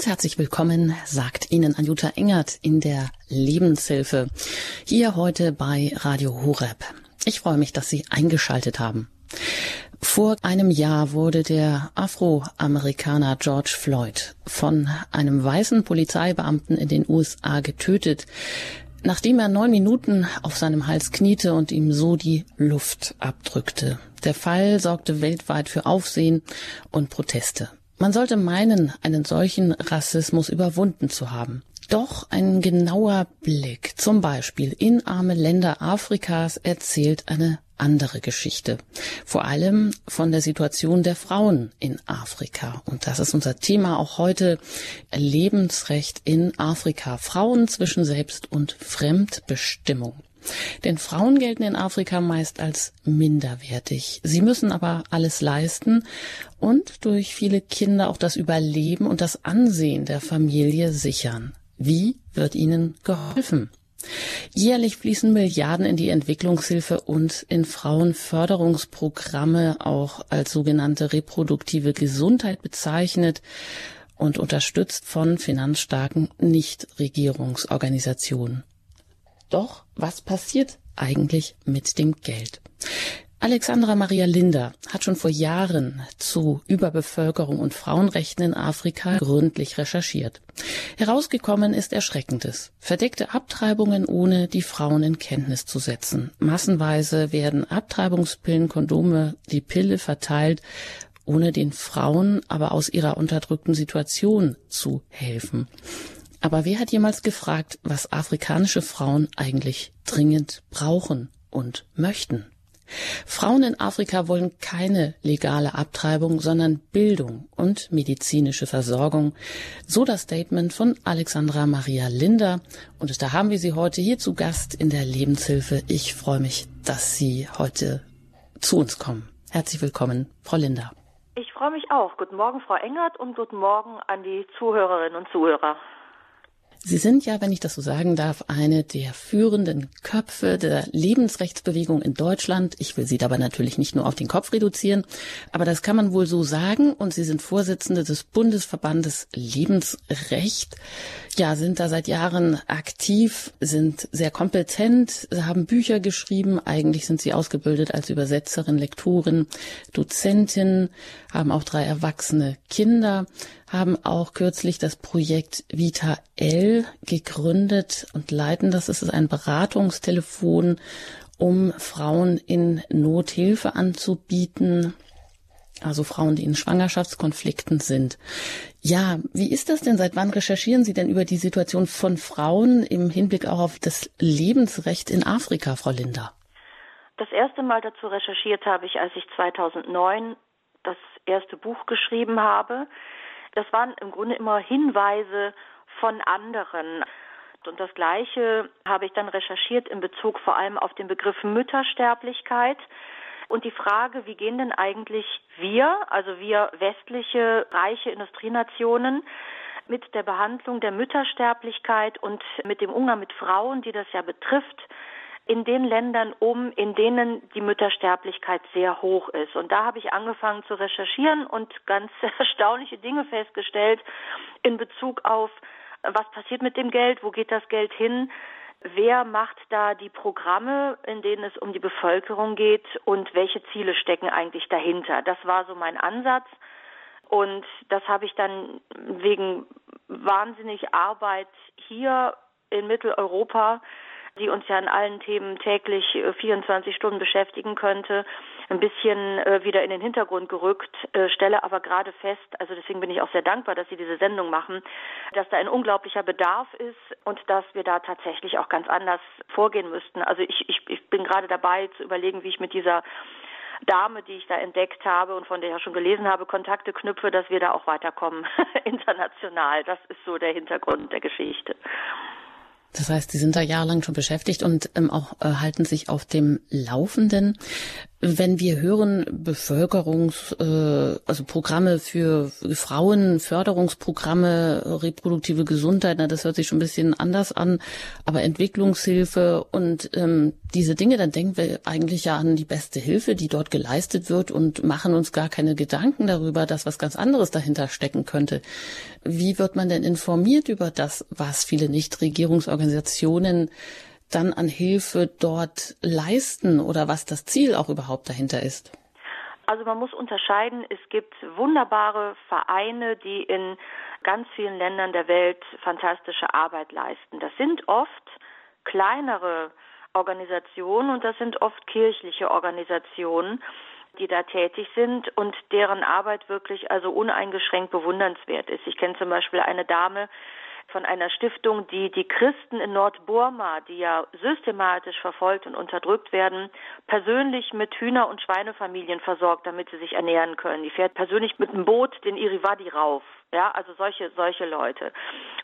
Ganz herzlich willkommen, sagt Ihnen Anjuta Engert in der Lebenshilfe. Hier heute bei Radio Horeb. Ich freue mich, dass Sie eingeschaltet haben. Vor einem Jahr wurde der Afroamerikaner George Floyd von einem weißen Polizeibeamten in den USA getötet, nachdem er neun Minuten auf seinem Hals kniete und ihm so die Luft abdrückte. Der Fall sorgte weltweit für Aufsehen und Proteste. Man sollte meinen, einen solchen Rassismus überwunden zu haben. Doch ein genauer Blick, zum Beispiel in arme Länder Afrikas, erzählt eine andere Geschichte. Vor allem von der Situation der Frauen in Afrika. Und das ist unser Thema auch heute. Lebensrecht in Afrika. Frauen zwischen Selbst- und Fremdbestimmung. Denn Frauen gelten in Afrika meist als minderwertig. Sie müssen aber alles leisten und durch viele Kinder auch das Überleben und das Ansehen der Familie sichern. Wie wird ihnen geholfen? Jährlich fließen Milliarden in die Entwicklungshilfe und in Frauenförderungsprogramme, auch als sogenannte reproduktive Gesundheit bezeichnet und unterstützt von finanzstarken Nichtregierungsorganisationen. Doch was passiert eigentlich mit dem Geld? Alexandra Maria Linder hat schon vor Jahren zu Überbevölkerung und Frauenrechten in Afrika gründlich recherchiert. Herausgekommen ist Erschreckendes. Verdeckte Abtreibungen, ohne die Frauen in Kenntnis zu setzen. Massenweise werden Abtreibungspillen, Kondome, die Pille verteilt, ohne den Frauen aber aus ihrer unterdrückten Situation zu helfen. Aber wer hat jemals gefragt, was afrikanische Frauen eigentlich dringend brauchen und möchten? Frauen in Afrika wollen keine legale Abtreibung, sondern Bildung und medizinische Versorgung. So das Statement von Alexandra Maria Linder. Und da haben wir sie heute hier zu Gast in der Lebenshilfe. Ich freue mich, dass Sie heute zu uns kommen. Herzlich willkommen, Frau Linder. Ich freue mich auch. Guten Morgen, Frau Engert, und guten Morgen an die Zuhörerinnen und Zuhörer. Sie sind ja, wenn ich das so sagen darf, eine der führenden Köpfe der Lebensrechtsbewegung in Deutschland. Ich will Sie dabei natürlich nicht nur auf den Kopf reduzieren, aber das kann man wohl so sagen. Und Sie sind Vorsitzende des Bundesverbandes Lebensrecht. Ja, sind da seit Jahren aktiv, sind sehr kompetent, haben Bücher geschrieben. Eigentlich sind Sie ausgebildet als Übersetzerin, Lektorin, Dozentin, haben auch drei erwachsene Kinder haben auch kürzlich das Projekt Vita L gegründet und leiten das. Es ist ein Beratungstelefon, um Frauen in Nothilfe anzubieten. Also Frauen, die in Schwangerschaftskonflikten sind. Ja, wie ist das denn? Seit wann recherchieren Sie denn über die Situation von Frauen im Hinblick auch auf das Lebensrecht in Afrika, Frau Linder? Das erste Mal dazu recherchiert habe ich, als ich 2009 das erste Buch geschrieben habe. Das waren im Grunde immer Hinweise von anderen. Und das Gleiche habe ich dann recherchiert in Bezug vor allem auf den Begriff Müttersterblichkeit und die Frage, wie gehen denn eigentlich wir, also wir westliche reiche Industrienationen, mit der Behandlung der Müttersterblichkeit und mit dem Umgang mit Frauen, die das ja betrifft, in den Ländern um, in denen die Müttersterblichkeit sehr hoch ist. Und da habe ich angefangen zu recherchieren und ganz erstaunliche Dinge festgestellt in Bezug auf, was passiert mit dem Geld, wo geht das Geld hin, wer macht da die Programme, in denen es um die Bevölkerung geht und welche Ziele stecken eigentlich dahinter. Das war so mein Ansatz. Und das habe ich dann wegen wahnsinnig Arbeit hier in Mitteleuropa die uns ja in allen Themen täglich 24 äh, Stunden beschäftigen könnte, ein bisschen äh, wieder in den Hintergrund gerückt, äh, stelle aber gerade fest, also deswegen bin ich auch sehr dankbar, dass Sie diese Sendung machen, dass da ein unglaublicher Bedarf ist und dass wir da tatsächlich auch ganz anders vorgehen müssten. Also ich, ich, ich bin gerade dabei zu überlegen, wie ich mit dieser Dame, die ich da entdeckt habe und von der ich ja schon gelesen habe, Kontakte knüpfe, dass wir da auch weiterkommen international. Das ist so der Hintergrund der Geschichte. Das heißt, Sie sind da jahrelang schon beschäftigt und ähm, auch äh, halten sich auf dem Laufenden. Wenn wir hören Bevölkerungs, äh, also Programme für Frauen, Förderungsprogramme, reproduktive Gesundheit, na, das hört sich schon ein bisschen anders an, aber Entwicklungshilfe und ähm, diese Dinge, dann denken wir eigentlich ja an die beste Hilfe, die dort geleistet wird und machen uns gar keine Gedanken darüber, dass was ganz anderes dahinter stecken könnte. Wie wird man denn informiert über das, was viele Nichtregierungsorganisationen dann an Hilfe dort leisten oder was das Ziel auch überhaupt dahinter ist? Also man muss unterscheiden, es gibt wunderbare Vereine, die in ganz vielen Ländern der Welt fantastische Arbeit leisten. Das sind oft kleinere Organisationen und das sind oft kirchliche Organisationen, die da tätig sind und deren Arbeit wirklich also uneingeschränkt bewundernswert ist. Ich kenne zum Beispiel eine Dame, von einer Stiftung, die die Christen in Nordburma, die ja systematisch verfolgt und unterdrückt werden, persönlich mit Hühner- und Schweinefamilien versorgt, damit sie sich ernähren können. Die fährt persönlich mit einem Boot den Irivadi rauf. Ja, also solche, solche Leute.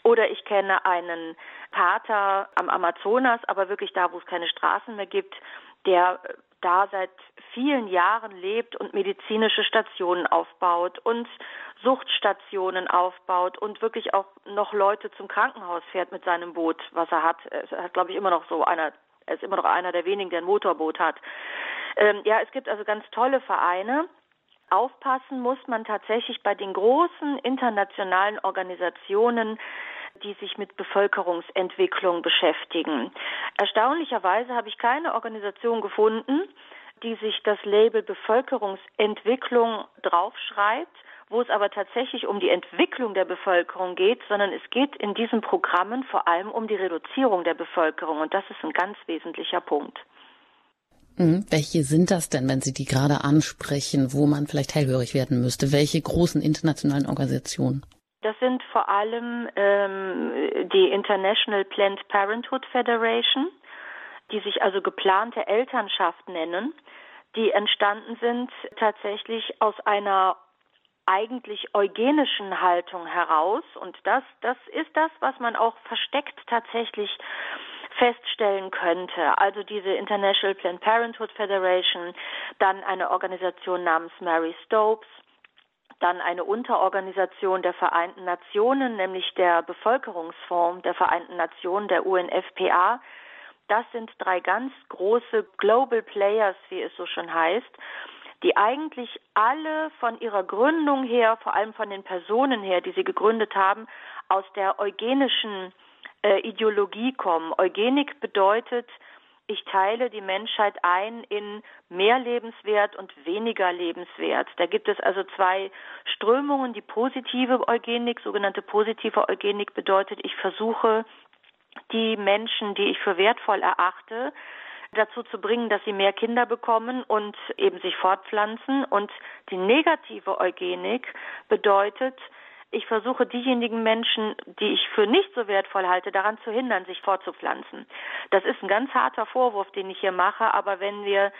Oder ich kenne einen Pater am Amazonas, aber wirklich da, wo es keine Straßen mehr gibt, der da seit vielen Jahren lebt und medizinische Stationen aufbaut und Suchtstationen aufbaut und wirklich auch noch Leute zum Krankenhaus fährt mit seinem Boot, was er hat. Er hat, glaube ich, immer noch so einer, er ist immer noch einer der wenigen, der ein Motorboot hat. Ähm, ja, es gibt also ganz tolle Vereine. Aufpassen muss man tatsächlich bei den großen internationalen Organisationen, die sich mit Bevölkerungsentwicklung beschäftigen. Erstaunlicherweise habe ich keine Organisation gefunden, die sich das Label Bevölkerungsentwicklung draufschreibt wo es aber tatsächlich um die Entwicklung der Bevölkerung geht, sondern es geht in diesen Programmen vor allem um die Reduzierung der Bevölkerung. Und das ist ein ganz wesentlicher Punkt. Mhm. Welche sind das denn, wenn Sie die gerade ansprechen, wo man vielleicht hellhörig werden müsste? Welche großen internationalen Organisationen? Das sind vor allem ähm, die International Planned Parenthood Federation, die sich also geplante Elternschaft nennen, die entstanden sind tatsächlich aus einer eigentlich eugenischen Haltung heraus. Und das, das ist das, was man auch versteckt tatsächlich feststellen könnte. Also diese International Planned Parenthood Federation, dann eine Organisation namens Mary Stopes, dann eine Unterorganisation der Vereinten Nationen, nämlich der Bevölkerungsfonds der Vereinten Nationen, der UNFPA. Das sind drei ganz große Global Players, wie es so schon heißt die eigentlich alle von ihrer Gründung her, vor allem von den Personen her, die sie gegründet haben, aus der eugenischen äh, Ideologie kommen. Eugenik bedeutet, ich teile die Menschheit ein in mehr lebenswert und weniger lebenswert. Da gibt es also zwei Strömungen. Die positive Eugenik, sogenannte positive Eugenik bedeutet, ich versuche die Menschen, die ich für wertvoll erachte, dazu zu bringen, dass sie mehr Kinder bekommen und eben sich fortpflanzen. Und die negative Eugenik bedeutet, ich versuche diejenigen Menschen, die ich für nicht so wertvoll halte, daran zu hindern, sich fortzupflanzen. Das ist ein ganz harter Vorwurf, den ich hier mache, aber wenn wir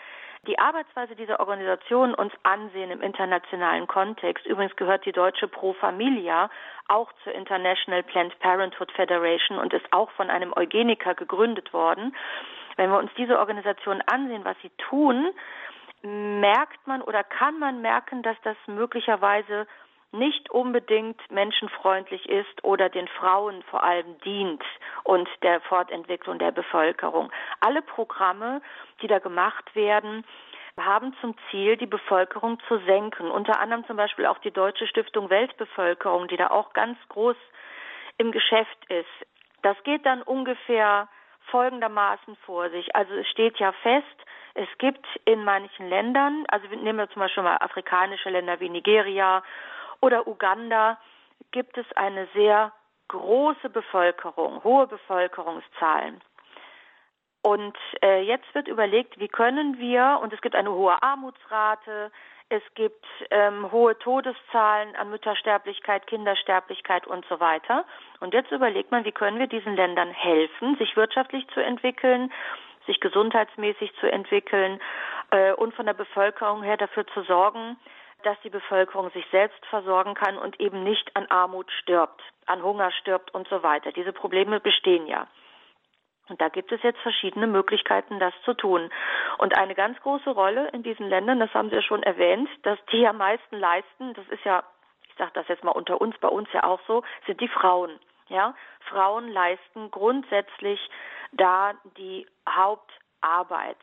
die Arbeitsweise dieser Organisation uns ansehen im internationalen Kontext, übrigens gehört die deutsche Pro Familia auch zur International Planned Parenthood Federation und ist auch von einem Eugeniker gegründet worden, wenn wir uns diese Organisation ansehen, was sie tun, merkt man oder kann man merken, dass das möglicherweise nicht unbedingt menschenfreundlich ist oder den Frauen vor allem dient und der Fortentwicklung der Bevölkerung. Alle Programme, die da gemacht werden, haben zum Ziel, die Bevölkerung zu senken. Unter anderem zum Beispiel auch die Deutsche Stiftung Weltbevölkerung, die da auch ganz groß im Geschäft ist. Das geht dann ungefähr folgendermaßen vor sich. Also es steht ja fest, es gibt in manchen Ländern, also nehmen wir zum Beispiel mal afrikanische Länder wie Nigeria oder Uganda, gibt es eine sehr große Bevölkerung, hohe Bevölkerungszahlen. Und äh, jetzt wird überlegt, wie können wir, und es gibt eine hohe Armutsrate, es gibt ähm, hohe Todeszahlen an Müttersterblichkeit, Kindersterblichkeit und so weiter. Und jetzt überlegt man, wie können wir diesen Ländern helfen, sich wirtschaftlich zu entwickeln, sich gesundheitsmäßig zu entwickeln äh, und von der Bevölkerung her dafür zu sorgen, dass die Bevölkerung sich selbst versorgen kann und eben nicht an Armut stirbt, an Hunger stirbt und so weiter. Diese Probleme bestehen ja. Und da gibt es jetzt verschiedene Möglichkeiten, das zu tun. Und eine ganz große Rolle in diesen Ländern, das haben Sie ja schon erwähnt, dass die am meisten leisten, das ist ja, ich sage das jetzt mal unter uns, bei uns ja auch so, sind die Frauen. Ja, Frauen leisten grundsätzlich da die Hauptarbeit.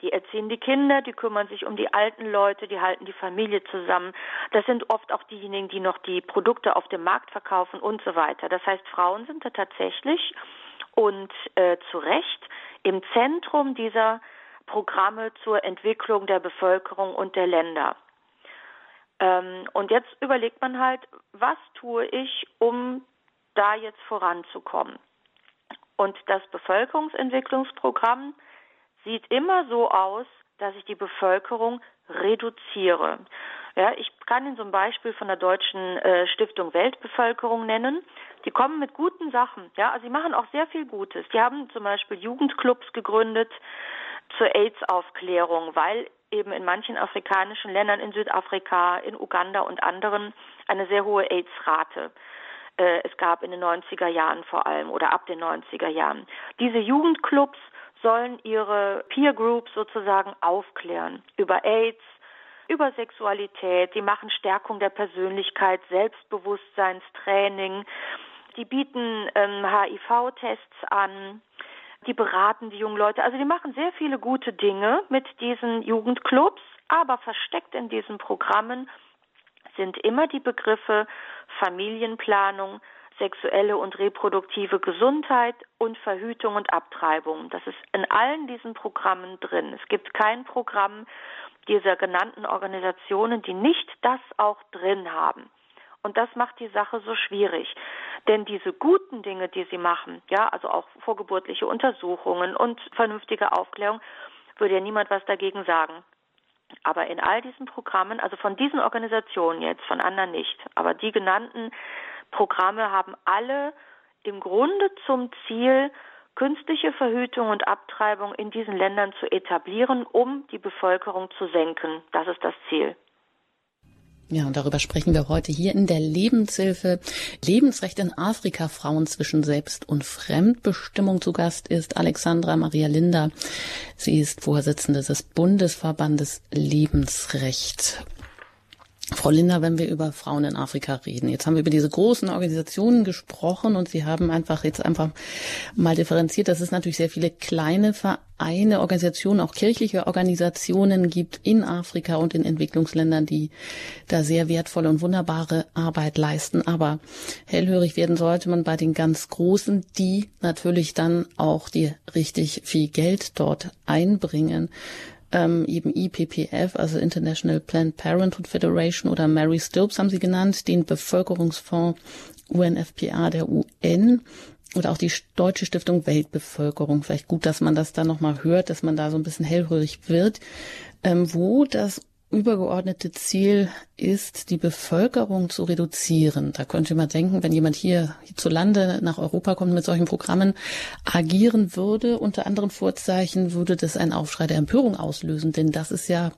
Die erziehen die Kinder, die kümmern sich um die alten Leute, die halten die Familie zusammen. Das sind oft auch diejenigen, die noch die Produkte auf dem Markt verkaufen und so weiter. Das heißt, Frauen sind da tatsächlich und äh, zu Recht im Zentrum dieser Programme zur Entwicklung der Bevölkerung und der Länder. Ähm, und jetzt überlegt man halt, was tue ich, um da jetzt voranzukommen? Und das Bevölkerungsentwicklungsprogramm sieht immer so aus, dass ich die Bevölkerung reduziere. Ja, ich kann Ihnen zum Beispiel von der Deutschen äh, Stiftung Weltbevölkerung nennen. Die kommen mit guten Sachen. Ja, also sie machen auch sehr viel Gutes. Die haben zum Beispiel Jugendclubs gegründet zur AIDS-Aufklärung, weil eben in manchen afrikanischen Ländern, in Südafrika, in Uganda und anderen, eine sehr hohe AIDS-Rate äh, es gab in den 90er Jahren vor allem oder ab den 90er Jahren. Diese Jugendclubs sollen ihre Peer Groups sozusagen aufklären über AIDS, über Sexualität, die machen Stärkung der Persönlichkeit, Selbstbewusstseinstraining, die bieten ähm, HIV-Tests an, die beraten die jungen Leute. Also die machen sehr viele gute Dinge mit diesen Jugendclubs, aber versteckt in diesen Programmen sind immer die Begriffe Familienplanung, sexuelle und reproduktive Gesundheit und Verhütung und Abtreibung. Das ist in allen diesen Programmen drin. Es gibt kein Programm dieser genannten Organisationen, die nicht das auch drin haben. Und das macht die Sache so schwierig. Denn diese guten Dinge, die sie machen, ja, also auch vorgeburtliche Untersuchungen und vernünftige Aufklärung, würde ja niemand was dagegen sagen. Aber in all diesen Programmen, also von diesen Organisationen jetzt, von anderen nicht, aber die genannten Programme haben alle im Grunde zum Ziel, künstliche Verhütung und Abtreibung in diesen Ländern zu etablieren, um die Bevölkerung zu senken. Das ist das Ziel. Ja, und darüber sprechen wir heute hier in der Lebenshilfe. Lebensrecht in Afrika, Frauen zwischen Selbst- und Fremdbestimmung. Zu Gast ist Alexandra Maria Linder. Sie ist Vorsitzende des Bundesverbandes Lebensrecht. Frau Linder, wenn wir über Frauen in Afrika reden, jetzt haben wir über diese großen Organisationen gesprochen und Sie haben einfach jetzt einfach mal differenziert, dass es natürlich sehr viele kleine Vereine, Organisationen, auch kirchliche Organisationen gibt in Afrika und in Entwicklungsländern, die da sehr wertvolle und wunderbare Arbeit leisten. Aber hellhörig werden sollte man bei den ganz Großen, die natürlich dann auch die richtig viel Geld dort einbringen ähm, eben IPPF, also International Planned Parenthood Federation oder Mary Stopes haben sie genannt, den Bevölkerungsfonds UNFPA der UN oder auch die Deutsche Stiftung Weltbevölkerung. Vielleicht gut, dass man das da nochmal hört, dass man da so ein bisschen hellhörig wird, ähm, wo das übergeordnete Ziel ist, die Bevölkerung zu reduzieren. Da könnte man denken, wenn jemand hier hierzulande nach Europa kommt mit solchen Programmen agieren würde, unter anderen Vorzeichen, würde das einen Aufschrei der Empörung auslösen. Denn das ist ja,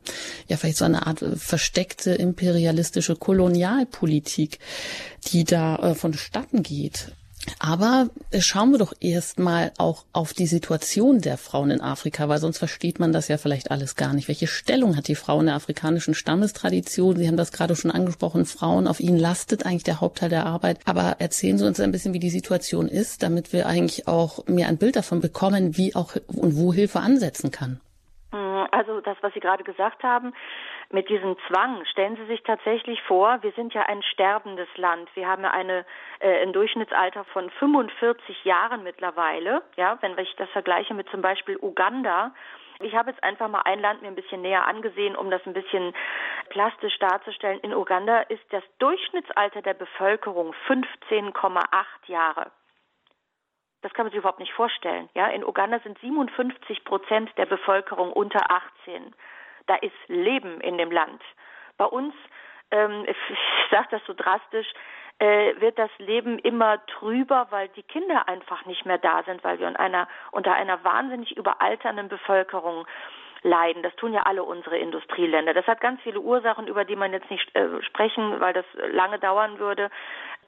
ja vielleicht so eine Art versteckte imperialistische Kolonialpolitik, die da äh, vonstatten geht. Aber schauen wir doch erstmal auch auf die Situation der Frauen in Afrika, weil sonst versteht man das ja vielleicht alles gar nicht. Welche Stellung hat die Frau in der afrikanischen Stammestradition? Sie haben das gerade schon angesprochen. Frauen, auf ihnen lastet eigentlich der Hauptteil der Arbeit. Aber erzählen Sie uns ein bisschen, wie die Situation ist, damit wir eigentlich auch mehr ein Bild davon bekommen, wie auch und wo Hilfe ansetzen kann. Also das, was Sie gerade gesagt haben, mit diesem Zwang, stellen Sie sich tatsächlich vor, wir sind ja ein sterbendes Land. Wir haben ja eine, äh, ein Durchschnittsalter von 45 Jahren mittlerweile. Ja, wenn ich das vergleiche mit zum Beispiel Uganda, ich habe jetzt einfach mal ein Land mir ein bisschen näher angesehen, um das ein bisschen plastisch darzustellen. In Uganda ist das Durchschnittsalter der Bevölkerung 15,8 Jahre. Das kann man sich überhaupt nicht vorstellen. Ja, in Uganda sind 57 Prozent der Bevölkerung unter 18. Da ist Leben in dem Land. Bei uns, ähm, ich sage das so drastisch, äh, wird das Leben immer trüber, weil die Kinder einfach nicht mehr da sind, weil wir in einer, unter einer wahnsinnig überalternden Bevölkerung leiden. Das tun ja alle unsere Industrieländer. Das hat ganz viele Ursachen, über die man jetzt nicht äh, sprechen, weil das lange dauern würde.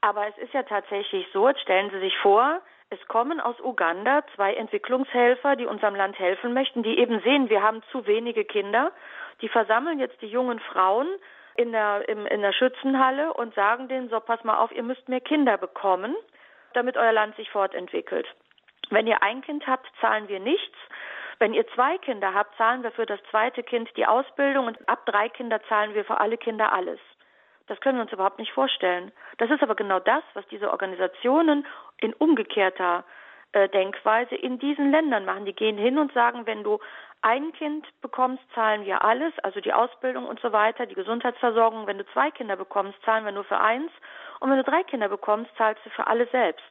Aber es ist ja tatsächlich so, jetzt stellen Sie sich vor, Es kommen aus Uganda zwei Entwicklungshelfer, die unserem Land helfen möchten, die eben sehen, wir haben zu wenige Kinder. Die versammeln jetzt die jungen Frauen in der, im, in der Schützenhalle und sagen denen, so pass mal auf, ihr müsst mehr Kinder bekommen, damit euer Land sich fortentwickelt. Wenn ihr ein Kind habt, zahlen wir nichts. Wenn ihr zwei Kinder habt, zahlen wir für das zweite Kind die Ausbildung und ab drei Kinder zahlen wir für alle Kinder alles. Das können wir uns überhaupt nicht vorstellen. Das ist aber genau das, was diese Organisationen in umgekehrter äh, Denkweise in diesen Ländern machen. Die gehen hin und sagen, wenn du ein Kind bekommst, zahlen wir alles, also die Ausbildung und so weiter, die Gesundheitsversorgung. Wenn du zwei Kinder bekommst, zahlen wir nur für eins. Und wenn du drei Kinder bekommst, zahlst du für alle selbst.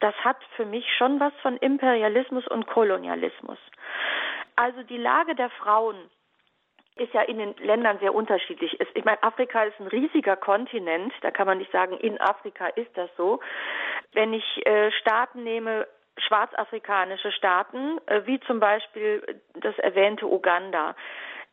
Das hat für mich schon was von Imperialismus und Kolonialismus. Also die Lage der Frauen ist ja in den Ländern sehr unterschiedlich. Ich meine, Afrika ist ein riesiger Kontinent. Da kann man nicht sagen, in Afrika ist das so. Wenn ich äh, Staaten nehme, schwarzafrikanische Staaten, äh, wie zum Beispiel das erwähnte Uganda,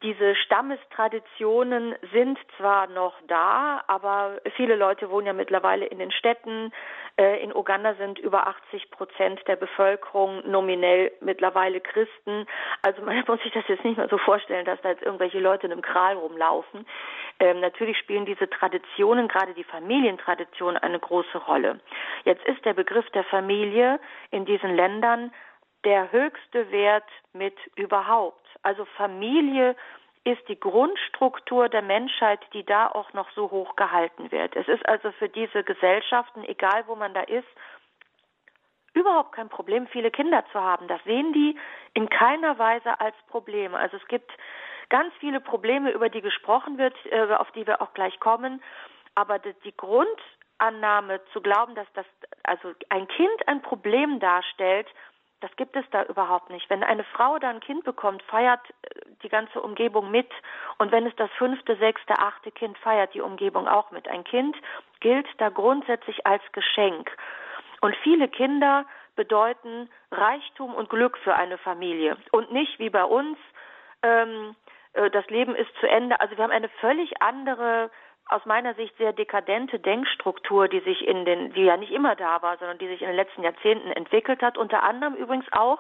diese Stammestraditionen sind zwar noch da, aber viele Leute wohnen ja mittlerweile in den Städten. Äh, in Uganda sind über 80 Prozent der Bevölkerung nominell mittlerweile Christen. Also man muss sich das jetzt nicht mehr so vorstellen, dass da jetzt irgendwelche Leute in einem Kral rumlaufen. Ähm, natürlich spielen diese Traditionen, gerade die Familientradition, eine große Rolle. Jetzt ist der Begriff der Familie in diesen Ländern der höchste Wert mit überhaupt. Also Familie ist die Grundstruktur der Menschheit, die da auch noch so hoch gehalten wird. Es ist also für diese Gesellschaften, egal wo man da ist, überhaupt kein Problem, viele Kinder zu haben. Das sehen die in keiner Weise als Problem. Also es gibt ganz viele Probleme, über die gesprochen wird, äh, auf die wir auch gleich kommen. Aber die Grundannahme zu glauben, dass das, also ein Kind ein Problem darstellt, das gibt es da überhaupt nicht. Wenn eine Frau da ein Kind bekommt, feiert äh, die ganze Umgebung mit. Und wenn es das fünfte, sechste, achte Kind feiert, die Umgebung auch mit. Ein Kind gilt da grundsätzlich als Geschenk. Und viele Kinder bedeuten Reichtum und Glück für eine Familie. Und nicht wie bei uns, ähm, äh, das Leben ist zu Ende. Also wir haben eine völlig andere aus meiner Sicht sehr dekadente Denkstruktur, die sich in den, die ja nicht immer da war, sondern die sich in den letzten Jahrzehnten entwickelt hat, unter anderem übrigens auch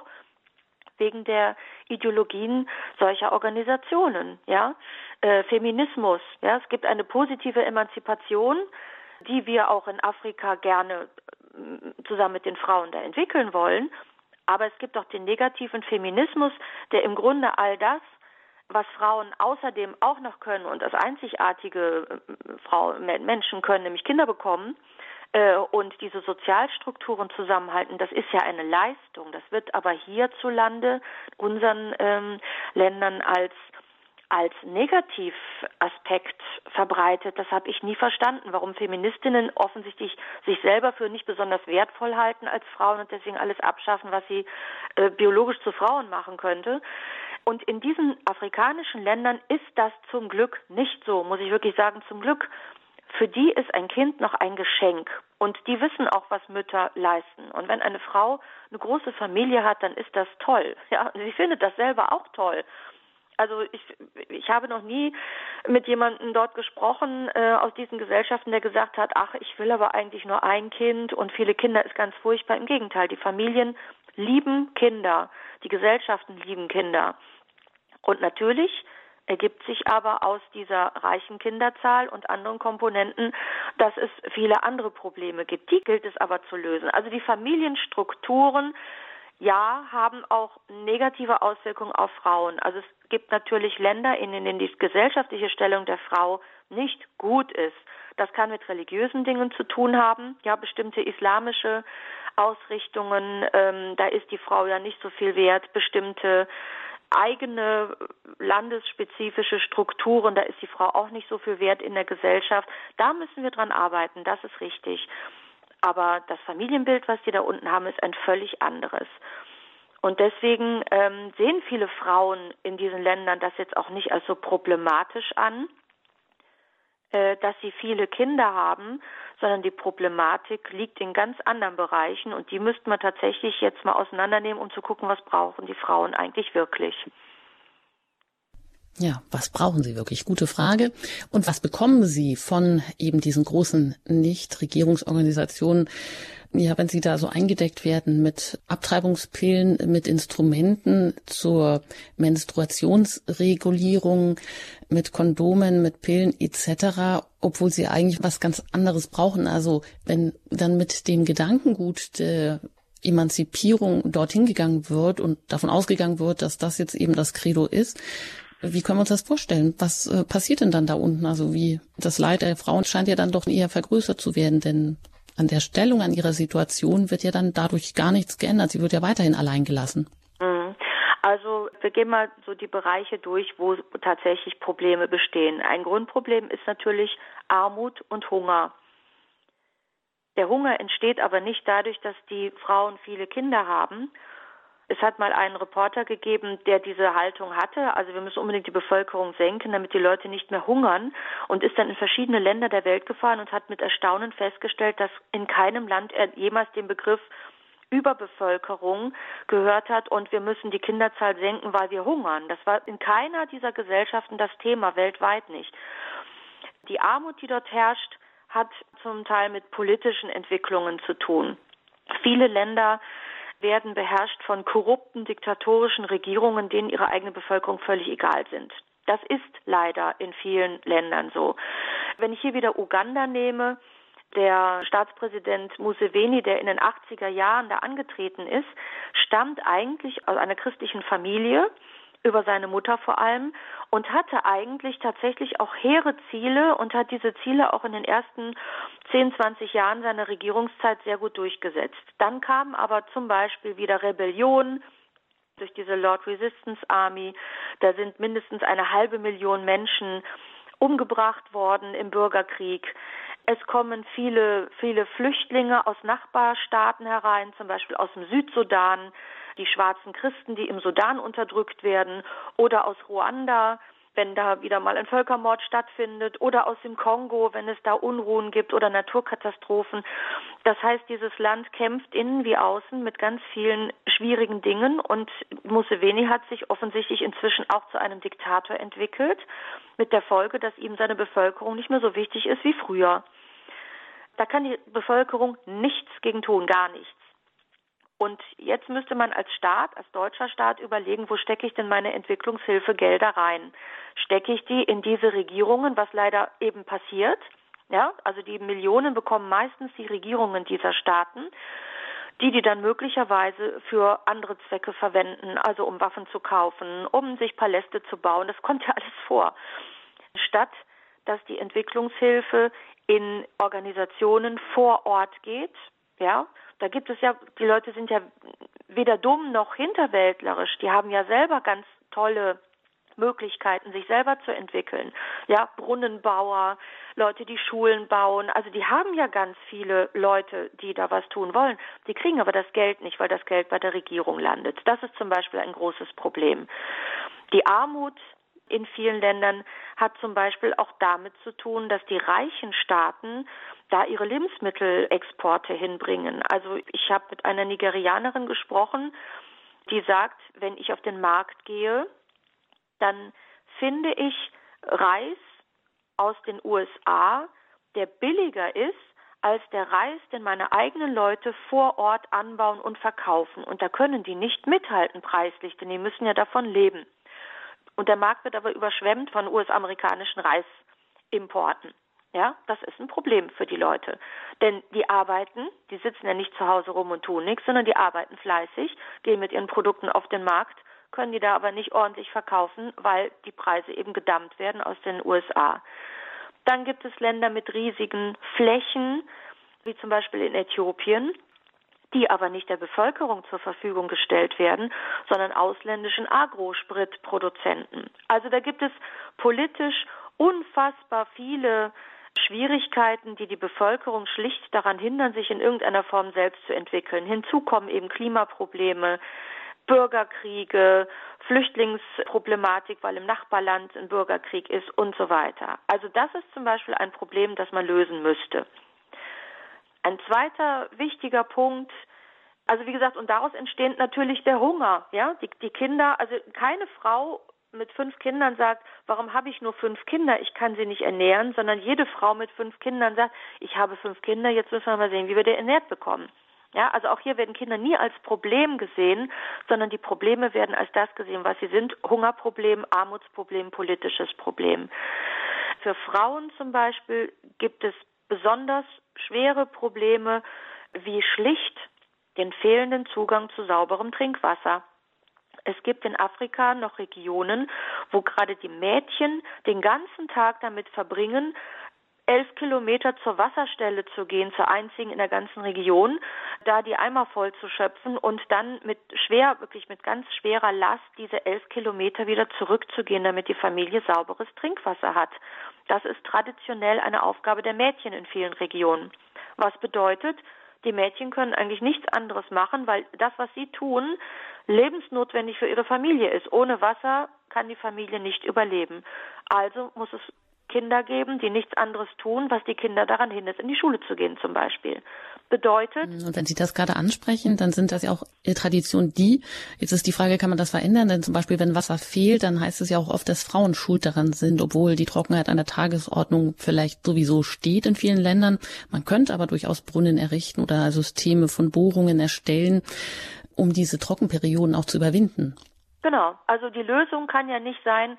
wegen der Ideologien solcher Organisationen, ja, äh, Feminismus, ja, es gibt eine positive Emanzipation, die wir auch in Afrika gerne äh, zusammen mit den Frauen da entwickeln wollen, aber es gibt auch den negativen Feminismus, der im Grunde all das was Frauen außerdem auch noch können und das einzigartige äh, Frau, Menschen können, nämlich Kinder bekommen äh, und diese Sozialstrukturen zusammenhalten, das ist ja eine Leistung. Das wird aber hierzulande unseren ähm, Ländern als als Negativaspekt verbreitet. Das habe ich nie verstanden, warum Feministinnen offensichtlich sich selber für nicht besonders wertvoll halten als Frauen und deswegen alles abschaffen, was sie äh, biologisch zu Frauen machen könnte. Und in diesen afrikanischen Ländern ist das zum Glück nicht so, muss ich wirklich sagen, zum Glück. Für die ist ein Kind noch ein Geschenk. Und die wissen auch, was Mütter leisten. Und wenn eine Frau eine große Familie hat, dann ist das toll. Ja, sie findet das selber auch toll. Also ich, ich habe noch nie mit jemandem dort gesprochen äh, aus diesen Gesellschaften, der gesagt hat, ach, ich will aber eigentlich nur ein Kind und viele Kinder ist ganz furchtbar. Im Gegenteil, die Familien lieben Kinder, die Gesellschaften lieben Kinder. Und natürlich ergibt sich aber aus dieser reichen Kinderzahl und anderen Komponenten, dass es viele andere Probleme gibt. Die gilt es aber zu lösen. Also die Familienstrukturen, ja, haben auch negative Auswirkungen auf Frauen. Also es gibt natürlich Länder, in denen die gesellschaftliche Stellung der Frau nicht gut ist. Das kann mit religiösen Dingen zu tun haben. Ja, bestimmte islamische Ausrichtungen, ähm, da ist die Frau ja nicht so viel wert. Bestimmte eigene landesspezifische Strukturen, da ist die Frau auch nicht so viel wert in der Gesellschaft. Da müssen wir dran arbeiten, das ist richtig. Aber das Familienbild, was die da unten haben, ist ein völlig anderes. Und deswegen ähm, sehen viele Frauen in diesen Ländern das jetzt auch nicht als so problematisch an, äh, dass sie viele Kinder haben, sondern die Problematik liegt in ganz anderen Bereichen und die müssten wir tatsächlich jetzt mal auseinandernehmen, um zu gucken, was brauchen die Frauen eigentlich wirklich. Ja, was brauchen Sie wirklich? Gute Frage. Und was bekommen Sie von eben diesen großen Nichtregierungsorganisationen Ja, wenn sie da so eingedeckt werden mit Abtreibungspillen, mit Instrumenten zur Menstruationsregulierung, mit Kondomen, mit Pillen etc., obwohl sie eigentlich was ganz anderes brauchen. Also wenn dann mit dem Gedankengut der Emanzipierung dorthin gegangen wird und davon ausgegangen wird, dass das jetzt eben das Credo ist, wie können wir uns das vorstellen? Was äh, passiert denn dann da unten? Also wie das Leid der Frauen scheint ja dann doch eher vergrößert zu werden, denn an der Stellung, an ihrer Situation wird ja dann dadurch gar nichts geändert. Sie wird ja weiterhin allein gelassen. Mhm. Also wir gehen mal so die Bereiche durch, wo tatsächlich Probleme bestehen. Ein Grundproblem ist natürlich Armut und Hunger. Der Hunger entsteht aber nicht dadurch, dass die Frauen viele Kinder haben, es hat mal einen Reporter gegeben, der diese Haltung hatte, also wir müssen unbedingt die Bevölkerung senken, damit die Leute nicht mehr hungern und ist dann in verschiedene Länder der Welt gefahren und hat mit Erstaunen festgestellt, dass in keinem Land er jemals den Begriff Überbevölkerung gehört hat und wir müssen die Kinderzahl senken, weil wir hungern. Das war in keiner dieser Gesellschaften das Thema, weltweit nicht. Die Armut, die dort herrscht, hat zum Teil mit politischen Entwicklungen zu tun. Viele Länder werden beherrscht von korrupten, diktatorischen Regierungen, denen ihre eigene Bevölkerung völlig egal sind. Das ist leider in vielen Ländern so. Wenn ich hier wieder Uganda nehme, der Staatspräsident Museveni, der in den 80er Jahren da angetreten ist, stammt eigentlich aus einer christlichen Familie, über seine Mutter vor allem und hatte eigentlich tatsächlich auch hehre Ziele und hat diese Ziele auch in den ersten 10, 20 Jahren seiner Regierungszeit sehr gut durchgesetzt. Dann kam aber zum Beispiel wieder Rebellion, durch diese Lord Resistance Army. Da sind mindestens eine halbe Million Menschen umgebracht worden im Bürgerkrieg. Es kommen viele, viele Flüchtlinge aus Nachbarstaaten herein, zum Beispiel aus dem Südsudan die schwarzen Christen, die im Sudan unterdrückt werden, oder aus Ruanda, wenn da wieder mal ein Völkermord stattfindet, oder aus dem Kongo, wenn es da Unruhen gibt oder Naturkatastrophen. Das heißt, dieses Land kämpft innen wie außen mit ganz vielen schwierigen Dingen und Museveni hat sich offensichtlich inzwischen auch zu einem Diktator entwickelt, mit der Folge, dass ihm seine Bevölkerung nicht mehr so wichtig ist wie früher. Da kann die Bevölkerung nichts gegen tun, gar nichts. Und jetzt müsste man als Staat, als deutscher Staat überlegen, wo stecke ich denn meine Entwicklungshilfegelder rein? Stecke ich die in diese Regierungen, was leider eben passiert? Ja, also die Millionen bekommen meistens die Regierungen dieser Staaten, die die dann möglicherweise für andere Zwecke verwenden, also um Waffen zu kaufen, um sich Paläste zu bauen. Das kommt ja alles vor. Statt dass die Entwicklungshilfe in Organisationen vor Ort geht, ja, da gibt es ja, die Leute sind ja weder dumm noch hinterwäldlerisch. Die haben ja selber ganz tolle Möglichkeiten, sich selber zu entwickeln. Ja, Brunnenbauer, Leute, die Schulen bauen. Also die haben ja ganz viele Leute, die da was tun wollen. Die kriegen aber das Geld nicht, weil das Geld bei der Regierung landet. Das ist zum Beispiel ein großes Problem. Die Armut in vielen Ländern hat zum Beispiel auch damit zu tun, dass die reichen Staaten da ihre Lebensmittelexporte hinbringen. Also ich habe mit einer Nigerianerin gesprochen, die sagt, wenn ich auf den Markt gehe, dann finde ich Reis aus den USA, der billiger ist als der Reis, den meine eigenen Leute vor Ort anbauen und verkaufen. Und da können die nicht mithalten preislich, denn die müssen ja davon leben. Und der Markt wird aber überschwemmt von US-amerikanischen Reisimporten. Ja, das ist ein Problem für die Leute. Denn die arbeiten, die sitzen ja nicht zu Hause rum und tun nichts, sondern die arbeiten fleißig, gehen mit ihren Produkten auf den Markt, können die da aber nicht ordentlich verkaufen, weil die Preise eben gedammt werden aus den USA. Dann gibt es Länder mit riesigen Flächen, wie zum Beispiel in Äthiopien, die aber nicht der Bevölkerung zur Verfügung gestellt werden, sondern ausländischen Agrospritproduzenten. Also da gibt es politisch unfassbar viele Schwierigkeiten, die die Bevölkerung schlicht daran hindern, sich in irgendeiner Form selbst zu entwickeln. Hinzu kommen eben Klimaprobleme, Bürgerkriege, Flüchtlingsproblematik, weil im Nachbarland ein Bürgerkrieg ist und so weiter. Also das ist zum Beispiel ein Problem, das man lösen müsste. Ein zweiter wichtiger Punkt, also wie gesagt, und daraus entsteht natürlich der Hunger, ja, die, die Kinder, also keine Frau mit fünf Kindern sagt, warum habe ich nur fünf Kinder, ich kann sie nicht ernähren, sondern jede Frau mit fünf Kindern sagt, ich habe fünf Kinder, jetzt müssen wir mal sehen, wie wir die ernährt bekommen. Ja, also auch hier werden Kinder nie als Problem gesehen, sondern die Probleme werden als das gesehen, was sie sind. Hungerproblem, Armutsproblem, politisches Problem. Für Frauen zum Beispiel gibt es besonders schwere Probleme wie schlicht den fehlenden Zugang zu sauberem Trinkwasser. Es gibt in Afrika noch Regionen, wo gerade die Mädchen den ganzen Tag damit verbringen, elf Kilometer zur Wasserstelle zu gehen, zur einzigen in der ganzen Region, da die Eimer voll zu schöpfen und dann mit schwer, wirklich mit ganz schwerer Last diese elf Kilometer wieder zurückzugehen, damit die Familie sauberes Trinkwasser hat. Das ist traditionell eine Aufgabe der Mädchen in vielen Regionen. Was bedeutet, die Mädchen können eigentlich nichts anderes machen, weil das, was sie tun, lebensnotwendig für ihre Familie ist. Ohne Wasser kann die Familie nicht überleben. Also muss es Kinder geben, die nichts anderes tun, was die Kinder daran hindert, in die Schule zu gehen zum Beispiel. Bedeutet. Und wenn Sie das gerade ansprechen, dann sind das ja auch Traditionen, die, jetzt ist die Frage, kann man das verändern? Denn zum Beispiel, wenn Wasser fehlt, dann heißt es ja auch oft, dass Frauen schuld daran sind, obwohl die Trockenheit an der Tagesordnung vielleicht sowieso steht in vielen Ländern. Man könnte aber durchaus Brunnen errichten oder Systeme von Bohrungen erstellen, um diese Trockenperioden auch zu überwinden. Genau. Also die Lösung kann ja nicht sein,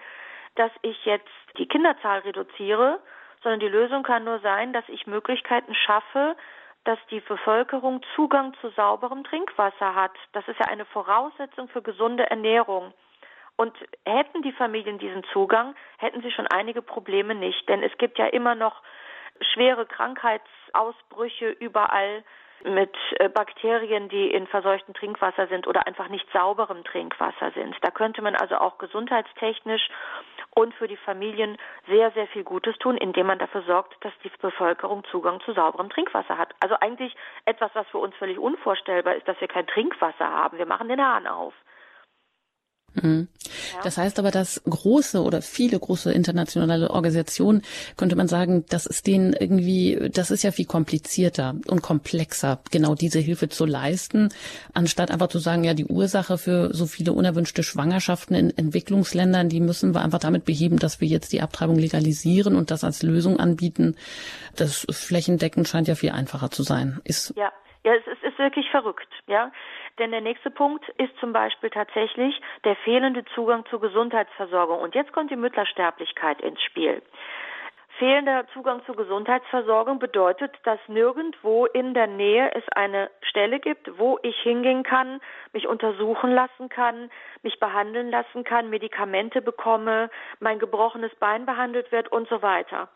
dass ich jetzt die Kinderzahl reduziere, sondern die Lösung kann nur sein, dass ich Möglichkeiten schaffe, dass die Bevölkerung Zugang zu sauberem Trinkwasser hat. Das ist ja eine Voraussetzung für gesunde Ernährung. Und hätten die Familien diesen Zugang, hätten sie schon einige Probleme nicht. Denn es gibt ja immer noch schwere Krankheitsausbrüche überall mit äh, Bakterien, die in verseuchtem Trinkwasser sind oder einfach nicht sauberem Trinkwasser sind. Da könnte man also auch gesundheitstechnisch und für die Familien sehr, sehr viel Gutes tun, indem man dafür sorgt, dass die Bevölkerung Zugang zu sauberem Trinkwasser hat. Also eigentlich etwas, was für uns völlig unvorstellbar ist, dass wir kein Trinkwasser haben. Wir machen den Hahn auf. Mhm. Das heißt aber, dass große oder viele große internationale Organisationen, könnte man sagen, das ist denen irgendwie, das ist ja viel komplizierter und komplexer, genau diese Hilfe zu leisten, anstatt einfach zu sagen, ja, die Ursache für so viele unerwünschte Schwangerschaften in Entwicklungsländern, die müssen wir einfach damit beheben, dass wir jetzt die Abtreibung legalisieren und das als Lösung anbieten. Das flächendeckend scheint ja viel einfacher zu sein. Ist ja. Ja, es ist, ist wirklich verrückt, ja. Denn der nächste Punkt ist zum Beispiel tatsächlich der fehlende Zugang zur Gesundheitsversorgung. Und jetzt kommt die Müttersterblichkeit ins Spiel. Fehlender Zugang zur Gesundheitsversorgung bedeutet, dass nirgendwo in der Nähe es eine Stelle gibt, wo ich hingehen kann, mich untersuchen lassen kann, mich behandeln lassen kann, Medikamente bekomme, mein gebrochenes Bein behandelt wird und so weiter.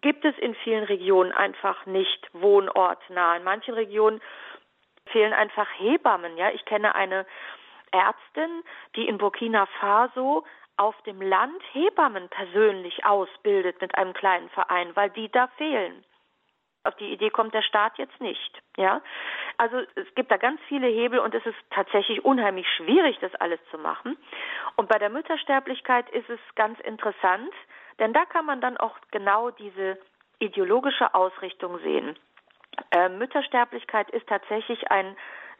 Gibt es in vielen Regionen einfach nicht wohnortnah. In manchen Regionen fehlen einfach Hebammen. Ja, ich kenne eine Ärztin, die in Burkina Faso auf dem Land Hebammen persönlich ausbildet mit einem kleinen Verein, weil die da fehlen. Auf die Idee kommt der Staat jetzt nicht. Ja, also es gibt da ganz viele Hebel und es ist tatsächlich unheimlich schwierig, das alles zu machen. Und bei der Müttersterblichkeit ist es ganz interessant, denn da kann man dann auch genau diese ideologische Ausrichtung sehen. Äh, Müttersterblichkeit ist tatsächlich ein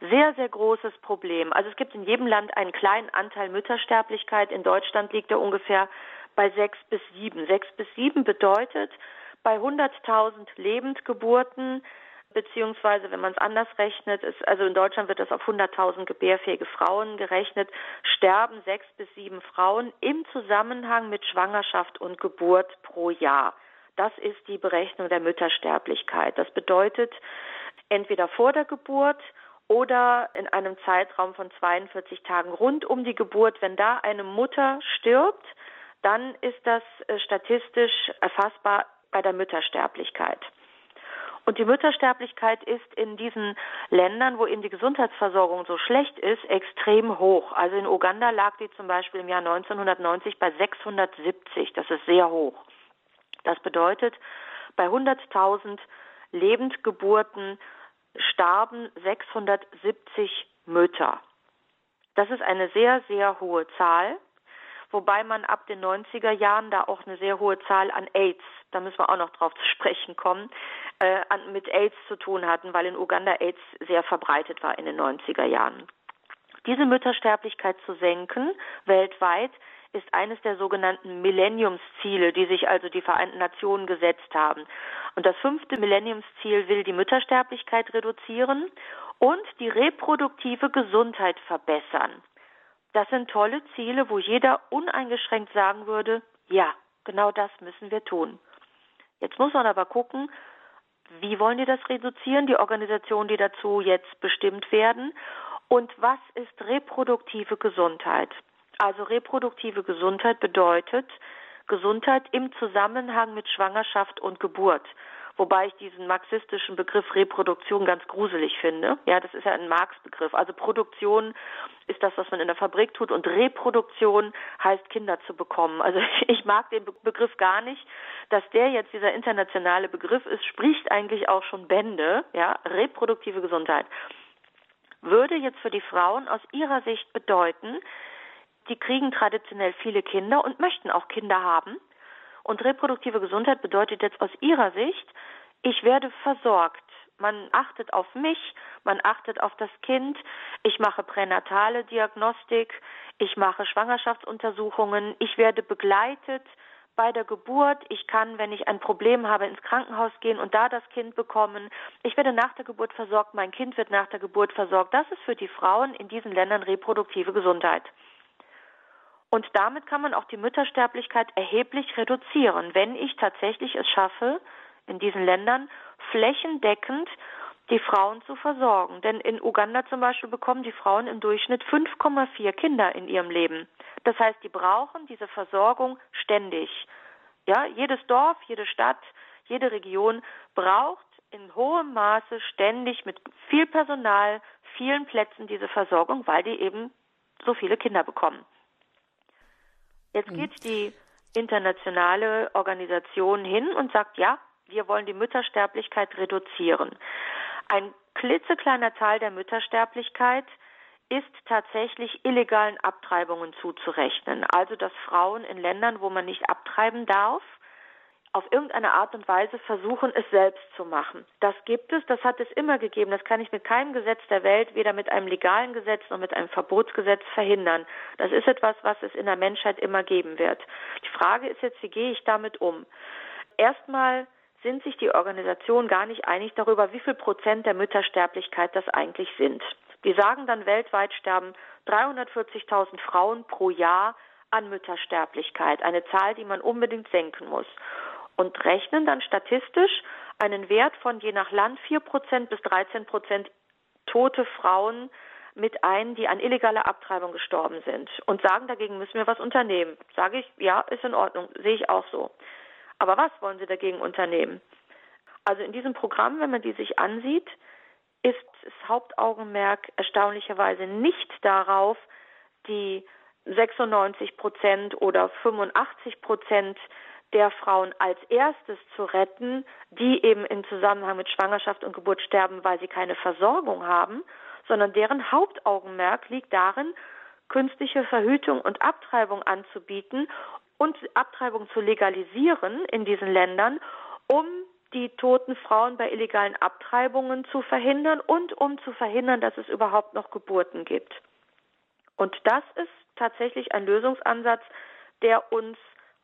sehr, sehr großes Problem. Also es gibt in jedem Land einen kleinen Anteil Müttersterblichkeit. In Deutschland liegt er ungefähr bei sechs bis sieben. Sechs bis sieben bedeutet, bei 100.000 Lebendgeburten beziehungsweise wenn man es anders rechnet, ist, also in Deutschland wird das auf 100.000 gebärfähige Frauen gerechnet, sterben sechs bis sieben Frauen im Zusammenhang mit Schwangerschaft und Geburt pro Jahr. Das ist die Berechnung der Müttersterblichkeit. Das bedeutet, entweder vor der Geburt oder in einem Zeitraum von 42 Tagen rund um die Geburt, wenn da eine Mutter stirbt, dann ist das äh, statistisch erfassbar bei der Müttersterblichkeit. Und die Müttersterblichkeit ist in diesen Ländern, wo eben die Gesundheitsversorgung so schlecht ist, extrem hoch. Also in Uganda lag die zum Beispiel im Jahr 1990 bei 670. Das ist sehr hoch. Das bedeutet, bei 100.000 Lebendgeburten starben 670 Mütter. Das ist eine sehr, sehr hohe Zahl, wobei man ab den 90er Jahren da auch eine sehr hohe Zahl an AIDS, da müssen wir auch noch drauf zu sprechen kommen, äh, an, mit AIDS zu tun hatten, weil in Uganda AIDS sehr verbreitet war in den 90er Jahren. Diese Müttersterblichkeit zu senken weltweit ist eines der sogenannten Millenniumsziele, die sich also die Vereinten Nationen gesetzt haben. Und das fünfte Millenniumsziel will die Müttersterblichkeit reduzieren und die reproduktive Gesundheit verbessern. Das sind tolle Ziele, wo jeder uneingeschränkt sagen würde, ja, genau das müssen wir tun. Jetzt muss man aber gucken, wie wollen die das reduzieren, die Organisationen, die dazu jetzt bestimmt werden, und was ist reproduktive Gesundheit? Also reproduktive Gesundheit bedeutet Gesundheit im Zusammenhang mit Schwangerschaft und Geburt wobei ich diesen marxistischen Begriff Reproduktion ganz gruselig finde. Ja, das ist ja ein Marx-Begriff. Also Produktion ist das, was man in der Fabrik tut und Reproduktion heißt Kinder zu bekommen. Also ich mag den Begriff gar nicht. Dass der jetzt dieser internationale Begriff ist, spricht eigentlich auch schon Bände. Ja, reproduktive Gesundheit würde jetzt für die Frauen aus ihrer Sicht bedeuten, die kriegen traditionell viele Kinder und möchten auch Kinder haben. Und reproduktive Gesundheit bedeutet jetzt aus ihrer Sicht, ich werde versorgt. Man achtet auf mich, man achtet auf das Kind, ich mache pränatale Diagnostik, ich mache Schwangerschaftsuntersuchungen, ich werde begleitet bei der Geburt, ich kann, wenn ich ein Problem habe, ins Krankenhaus gehen und da das Kind bekommen. Ich werde nach der Geburt versorgt, mein Kind wird nach der Geburt versorgt. Das ist für die Frauen in diesen Ländern reproduktive Gesundheit. Und damit kann man auch die Müttersterblichkeit erheblich reduzieren, wenn ich tatsächlich es schaffe, in diesen Ländern flächendeckend die Frauen zu versorgen. Denn in Uganda zum Beispiel bekommen die Frauen im Durchschnitt 5,4 Kinder in ihrem Leben. Das heißt, die brauchen diese Versorgung ständig. Ja, jedes Dorf, jede Stadt, jede Region braucht in hohem Maße ständig mit viel Personal, vielen Plätzen diese Versorgung, weil die eben so viele Kinder bekommen. Jetzt geht mhm. die internationale Organisation hin und sagt, ja, wir wollen die Müttersterblichkeit reduzieren. Ein klitzekleiner Teil der Müttersterblichkeit ist tatsächlich illegalen Abtreibungen zuzurechnen. Also dass Frauen in Ländern, wo man nicht abtreiben darf, auf irgendeine Art und Weise versuchen, es selbst zu machen. Das gibt es, das hat es immer gegeben. Das kann ich mit keinem Gesetz der Welt, weder mit einem legalen Gesetz noch mit einem Verbotsgesetz verhindern. Das ist etwas, was es in der Menschheit immer geben wird. Die Frage ist jetzt, wie gehe ich damit um? Erstmal sind sich die Organisationen gar nicht einig darüber, wie viel Prozent der Müttersterblichkeit das eigentlich sind. Die sagen dann, weltweit sterben 340.000 Frauen pro Jahr an Müttersterblichkeit, eine Zahl, die man unbedingt senken muss und rechnen dann statistisch einen Wert von je nach Land 4% bis 13% tote Frauen mit ein, die an illegaler Abtreibung gestorben sind und sagen, dagegen müssen wir was unternehmen. Sage ich, ja, ist in Ordnung, sehe ich auch so. Aber was wollen Sie dagegen unternehmen? Also in diesem Programm, wenn man die sich ansieht, ist das Hauptaugenmerk erstaunlicherweise nicht darauf, die 96 Prozent oder 85 Prozent der Frauen als erstes zu retten, die eben im Zusammenhang mit Schwangerschaft und Geburt sterben, weil sie keine Versorgung haben, sondern deren Hauptaugenmerk liegt darin, künstliche Verhütung und Abtreibung anzubieten und Abtreibung zu legalisieren in diesen Ländern, um die toten Frauen bei illegalen Abtreibungen zu verhindern und um zu verhindern, dass es überhaupt noch Geburten gibt. Und das ist tatsächlich ein Lösungsansatz, der uns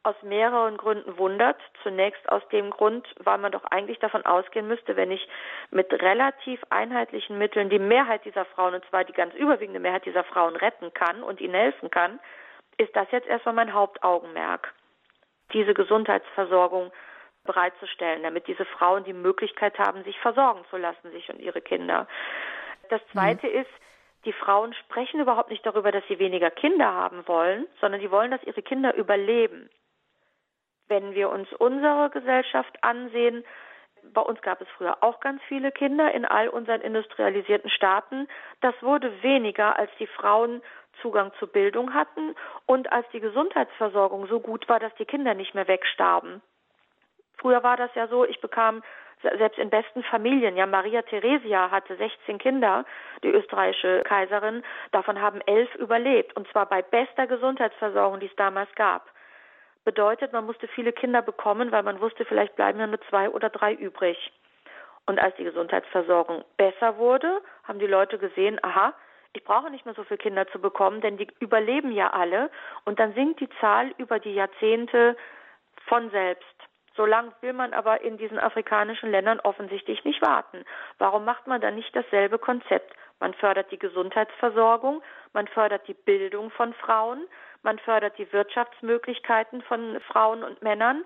aus mehreren Gründen wundert. Zunächst aus dem Grund, weil man doch eigentlich davon ausgehen müsste, wenn ich mit relativ einheitlichen Mitteln die Mehrheit dieser Frauen, und zwar die ganz überwiegende Mehrheit dieser Frauen retten kann und ihnen helfen kann, ist das jetzt erstmal mein Hauptaugenmerk, diese Gesundheitsversorgung bereitzustellen, damit diese Frauen die Möglichkeit haben, sich versorgen zu lassen, sich und ihre Kinder. Das Zweite mhm. ist, die Frauen sprechen überhaupt nicht darüber, dass sie weniger Kinder haben wollen, sondern sie wollen, dass ihre Kinder überleben. Wenn wir uns unsere Gesellschaft ansehen, bei uns gab es früher auch ganz viele Kinder in all unseren industrialisierten Staaten. Das wurde weniger, als die Frauen Zugang zu Bildung hatten und als die Gesundheitsversorgung so gut war, dass die Kinder nicht mehr wegstarben. Früher war das ja so, ich bekam selbst in besten Familien, ja, Maria Theresia hatte 16 Kinder, die österreichische Kaiserin, davon haben elf überlebt, und zwar bei bester Gesundheitsversorgung, die es damals gab bedeutet, man musste viele Kinder bekommen, weil man wusste, vielleicht bleiben ja nur zwei oder drei übrig. Und als die Gesundheitsversorgung besser wurde, haben die Leute gesehen, aha, ich brauche nicht mehr so viele Kinder zu bekommen, denn die überleben ja alle. Und dann sinkt die Zahl über die Jahrzehnte von selbst. So lange will man aber in diesen afrikanischen Ländern offensichtlich nicht warten. Warum macht man dann nicht dasselbe Konzept? Man fördert die Gesundheitsversorgung, man fördert die Bildung von Frauen, man fördert die Wirtschaftsmöglichkeiten von Frauen und Männern,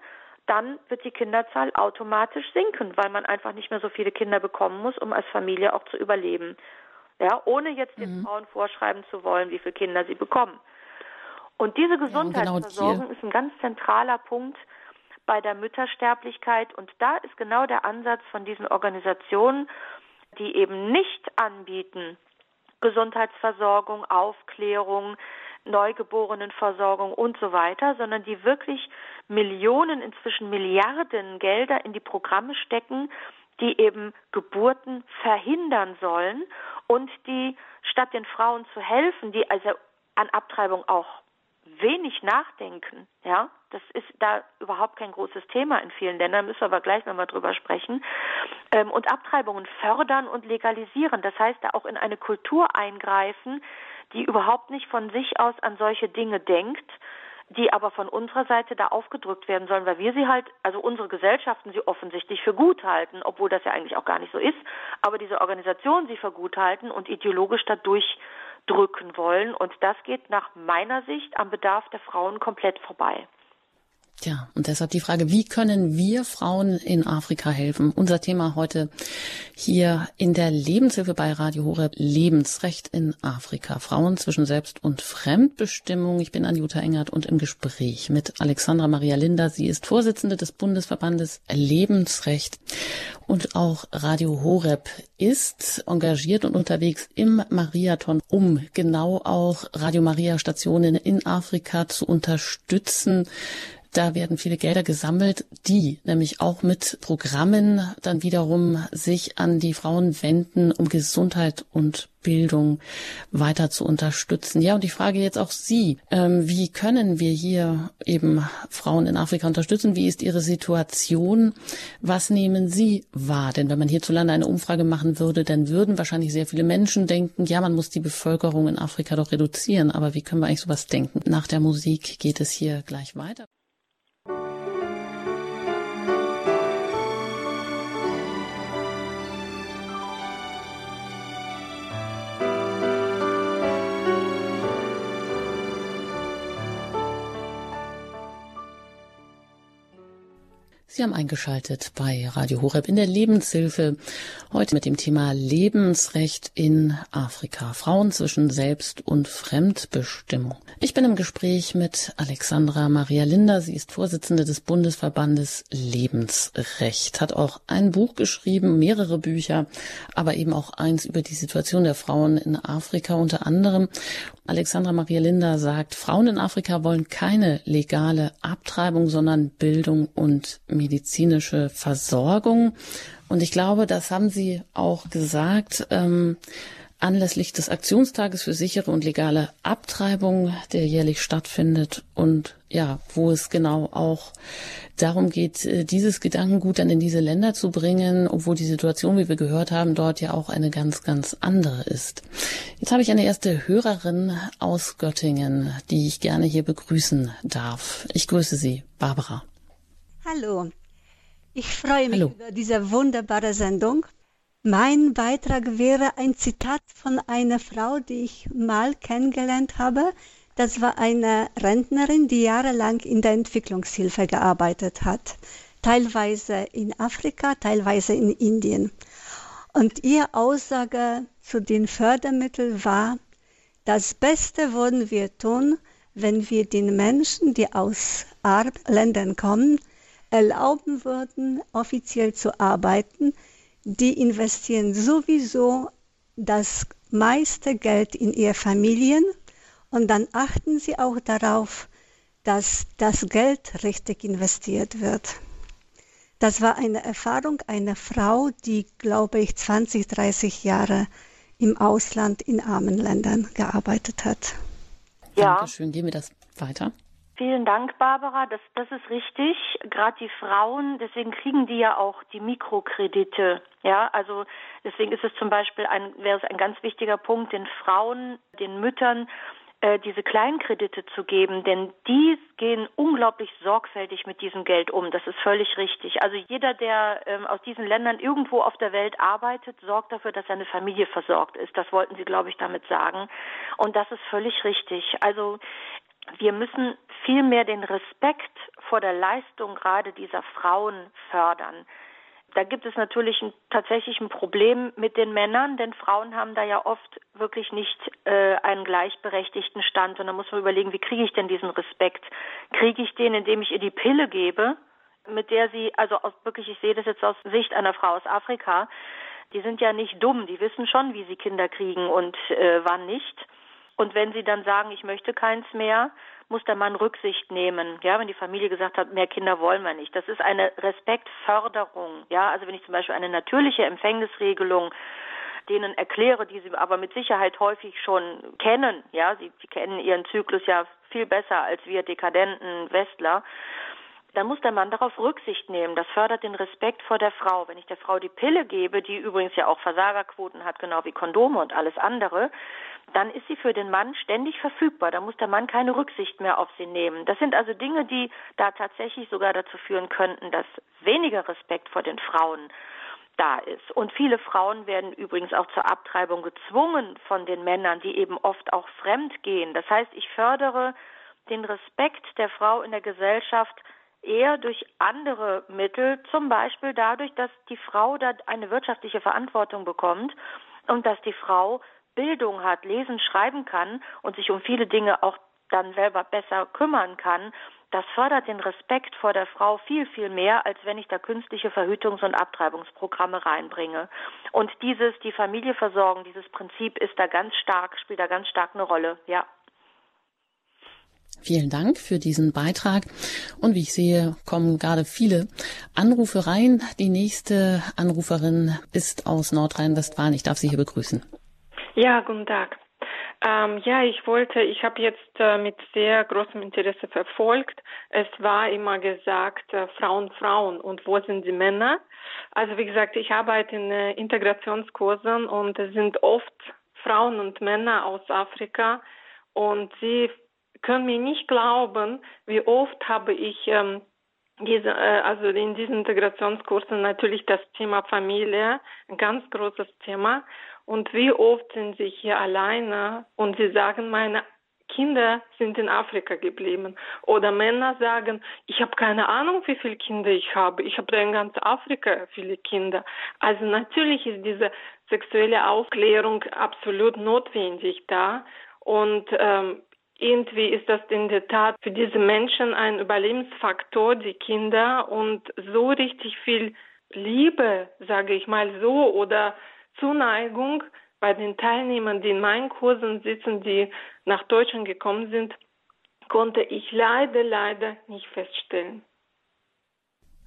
dann wird die Kinderzahl automatisch sinken, weil man einfach nicht mehr so viele Kinder bekommen muss, um als Familie auch zu überleben. Ja, ohne jetzt den mhm. Frauen vorschreiben zu wollen, wie viele Kinder sie bekommen. Und diese Gesundheitsversorgung ja, genau ist ein ganz zentraler Punkt bei der Müttersterblichkeit. Und da ist genau der Ansatz von diesen Organisationen, die eben nicht anbieten, Gesundheitsversorgung, Aufklärung, Neugeborenenversorgung und so weiter, sondern die wirklich Millionen, inzwischen Milliarden Gelder in die Programme stecken, die eben Geburten verhindern sollen und die statt den Frauen zu helfen, die also an Abtreibung auch wenig nachdenken, ja, das ist da überhaupt kein großes Thema in vielen Ländern, müssen wir aber gleich nochmal drüber sprechen, ähm, und Abtreibungen fördern und legalisieren. Das heißt, da auch in eine Kultur eingreifen, die überhaupt nicht von sich aus an solche Dinge denkt, die aber von unserer Seite da aufgedrückt werden sollen, weil wir sie halt, also unsere Gesellschaften sie offensichtlich für gut halten, obwohl das ja eigentlich auch gar nicht so ist, aber diese Organisationen sie für gut halten und ideologisch dadurch drücken wollen. Und das geht nach meiner Sicht am Bedarf der Frauen komplett vorbei. Ja, und deshalb die Frage, wie können wir Frauen in Afrika helfen? Unser Thema heute hier in der Lebenshilfe bei Radio Horeb, Lebensrecht in Afrika. Frauen zwischen Selbst- und Fremdbestimmung. Ich bin Anjuta Engert und im Gespräch mit Alexandra Maria Linder. Sie ist Vorsitzende des Bundesverbandes Lebensrecht. Und auch Radio Horeb ist engagiert und unterwegs im Mariathon, um genau auch Radio Maria Stationen in Afrika zu unterstützen da werden viele Gelder gesammelt, die nämlich auch mit Programmen dann wiederum sich an die Frauen wenden, um Gesundheit und Bildung weiter zu unterstützen. Ja, und ich frage jetzt auch Sie, ähm, wie können wir hier eben Frauen in Afrika unterstützen? Wie ist Ihre Situation? Was nehmen Sie wahr? Denn wenn man hierzulande eine Umfrage machen würde, dann würden wahrscheinlich sehr viele Menschen denken, ja, man muss die Bevölkerung in Afrika doch reduzieren. Aber wie können wir eigentlich sowas denken? Nach der Musik geht es hier gleich weiter. Sie haben eingeschaltet bei Radio Horeb in der Lebenshilfe. Heute mit dem Thema Lebensrecht in Afrika. Frauen zwischen Selbst- und Fremdbestimmung. Ich bin im Gespräch mit Alexandra Maria Linder. Sie ist Vorsitzende des Bundesverbandes Lebensrecht. Hat auch ein Buch geschrieben, mehrere Bücher, aber eben auch eins über die Situation der Frauen in Afrika unter anderem. Alexandra Maria Linder sagt, Frauen in Afrika wollen keine legale Abtreibung, sondern Bildung und medizinische Versorgung. Und ich glaube, das haben Sie auch gesagt. Ähm, anlässlich des Aktionstages für sichere und legale Abtreibung, der jährlich stattfindet und ja, wo es genau auch darum geht, äh, dieses Gedankengut dann in diese Länder zu bringen, obwohl die Situation, wie wir gehört haben, dort ja auch eine ganz, ganz andere ist. Jetzt habe ich eine erste Hörerin aus Göttingen, die ich gerne hier begrüßen darf. Ich grüße Sie, Barbara. Hallo. Ich freue mich Hallo. über diese wunderbare Sendung. Mein Beitrag wäre ein Zitat von einer Frau, die ich mal kennengelernt habe. Das war eine Rentnerin, die jahrelang in der Entwicklungshilfe gearbeitet hat. Teilweise in Afrika, teilweise in Indien. Und ihre Aussage zu den Fördermitteln war, das Beste würden wir tun, wenn wir den Menschen, die aus Ländern kommen, erlauben würden, offiziell zu arbeiten, die investieren sowieso das meiste Geld in ihre Familien und dann achten sie auch darauf, dass das Geld richtig investiert wird. Das war eine Erfahrung einer Frau, die, glaube ich, 20, 30 Jahre im Ausland in armen Ländern gearbeitet hat. Ja. Dankeschön. Gehen wir das weiter. Vielen Dank, Barbara. Das, das ist richtig. Gerade die Frauen, deswegen kriegen die ja auch die Mikrokredite. Ja, also deswegen ist es zum Beispiel ein, wäre es ein ganz wichtiger Punkt, den Frauen, den Müttern äh, diese Kleinkredite zu geben, denn die gehen unglaublich sorgfältig mit diesem Geld um. Das ist völlig richtig. Also jeder, der ähm, aus diesen Ländern irgendwo auf der Welt arbeitet, sorgt dafür, dass seine Familie versorgt ist. Das wollten Sie, glaube ich, damit sagen. Und das ist völlig richtig. Also wir müssen vielmehr den Respekt vor der Leistung gerade dieser Frauen fördern. Da gibt es natürlich ein, tatsächlich ein Problem mit den Männern, denn Frauen haben da ja oft wirklich nicht äh, einen gleichberechtigten Stand. Und da muss man überlegen, wie kriege ich denn diesen Respekt? Kriege ich den, indem ich ihr die Pille gebe, mit der sie, also aus, wirklich, ich sehe das jetzt aus Sicht einer Frau aus Afrika, die sind ja nicht dumm, die wissen schon, wie sie Kinder kriegen und äh, wann nicht. Und wenn sie dann sagen, ich möchte keins mehr, muss der Mann Rücksicht nehmen. Ja, wenn die Familie gesagt hat, mehr Kinder wollen wir nicht. Das ist eine Respektförderung. Ja, also wenn ich zum Beispiel eine natürliche Empfängnisregelung denen erkläre, die sie aber mit Sicherheit häufig schon kennen. Ja, sie, sie kennen ihren Zyklus ja viel besser als wir dekadenten Westler dann muss der Mann darauf Rücksicht nehmen. Das fördert den Respekt vor der Frau. Wenn ich der Frau die Pille gebe, die übrigens ja auch Versagerquoten hat, genau wie Kondome und alles andere, dann ist sie für den Mann ständig verfügbar. Da muss der Mann keine Rücksicht mehr auf sie nehmen. Das sind also Dinge, die da tatsächlich sogar dazu führen könnten, dass weniger Respekt vor den Frauen da ist. Und viele Frauen werden übrigens auch zur Abtreibung gezwungen von den Männern, die eben oft auch fremd gehen. Das heißt, ich fördere den Respekt der Frau in der Gesellschaft eher durch andere Mittel, zum Beispiel dadurch, dass die Frau da eine wirtschaftliche Verantwortung bekommt und dass die Frau Bildung hat, lesen, schreiben kann und sich um viele Dinge auch dann selber besser kümmern kann, das fördert den Respekt vor der Frau viel, viel mehr, als wenn ich da künstliche Verhütungs- und Abtreibungsprogramme reinbringe. Und dieses, die Familie versorgen, dieses Prinzip ist da ganz stark, spielt da ganz stark eine Rolle, ja. Vielen Dank für diesen Beitrag. Und wie ich sehe, kommen gerade viele Anrufe rein. Die nächste Anruferin ist aus Nordrhein-Westfalen. Ich darf Sie hier begrüßen. Ja, guten Tag. Ähm, ja, ich wollte, ich habe jetzt äh, mit sehr großem Interesse verfolgt. Es war immer gesagt, äh, Frauen, Frauen und wo sind die Männer? Also wie gesagt, ich arbeite in äh, Integrationskursen und es sind oft Frauen und Männer aus Afrika und sie können mir nicht glauben, wie oft habe ich ähm, diese, äh, also in diesen Integrationskursen natürlich das Thema Familie, ein ganz großes Thema. Und wie oft sind sie hier alleine und sie sagen, meine Kinder sind in Afrika geblieben. Oder Männer sagen, ich habe keine Ahnung, wie viele Kinder ich habe. Ich habe in ganz Afrika viele Kinder. Also natürlich ist diese sexuelle Aufklärung absolut notwendig da. Und ähm, irgendwie ist das in der Tat für diese Menschen ein Überlebensfaktor, die Kinder, und so richtig viel Liebe, sage ich mal so, oder Zuneigung bei den Teilnehmern, die in meinen Kursen sitzen, die nach Deutschland gekommen sind, konnte ich leider, leider nicht feststellen.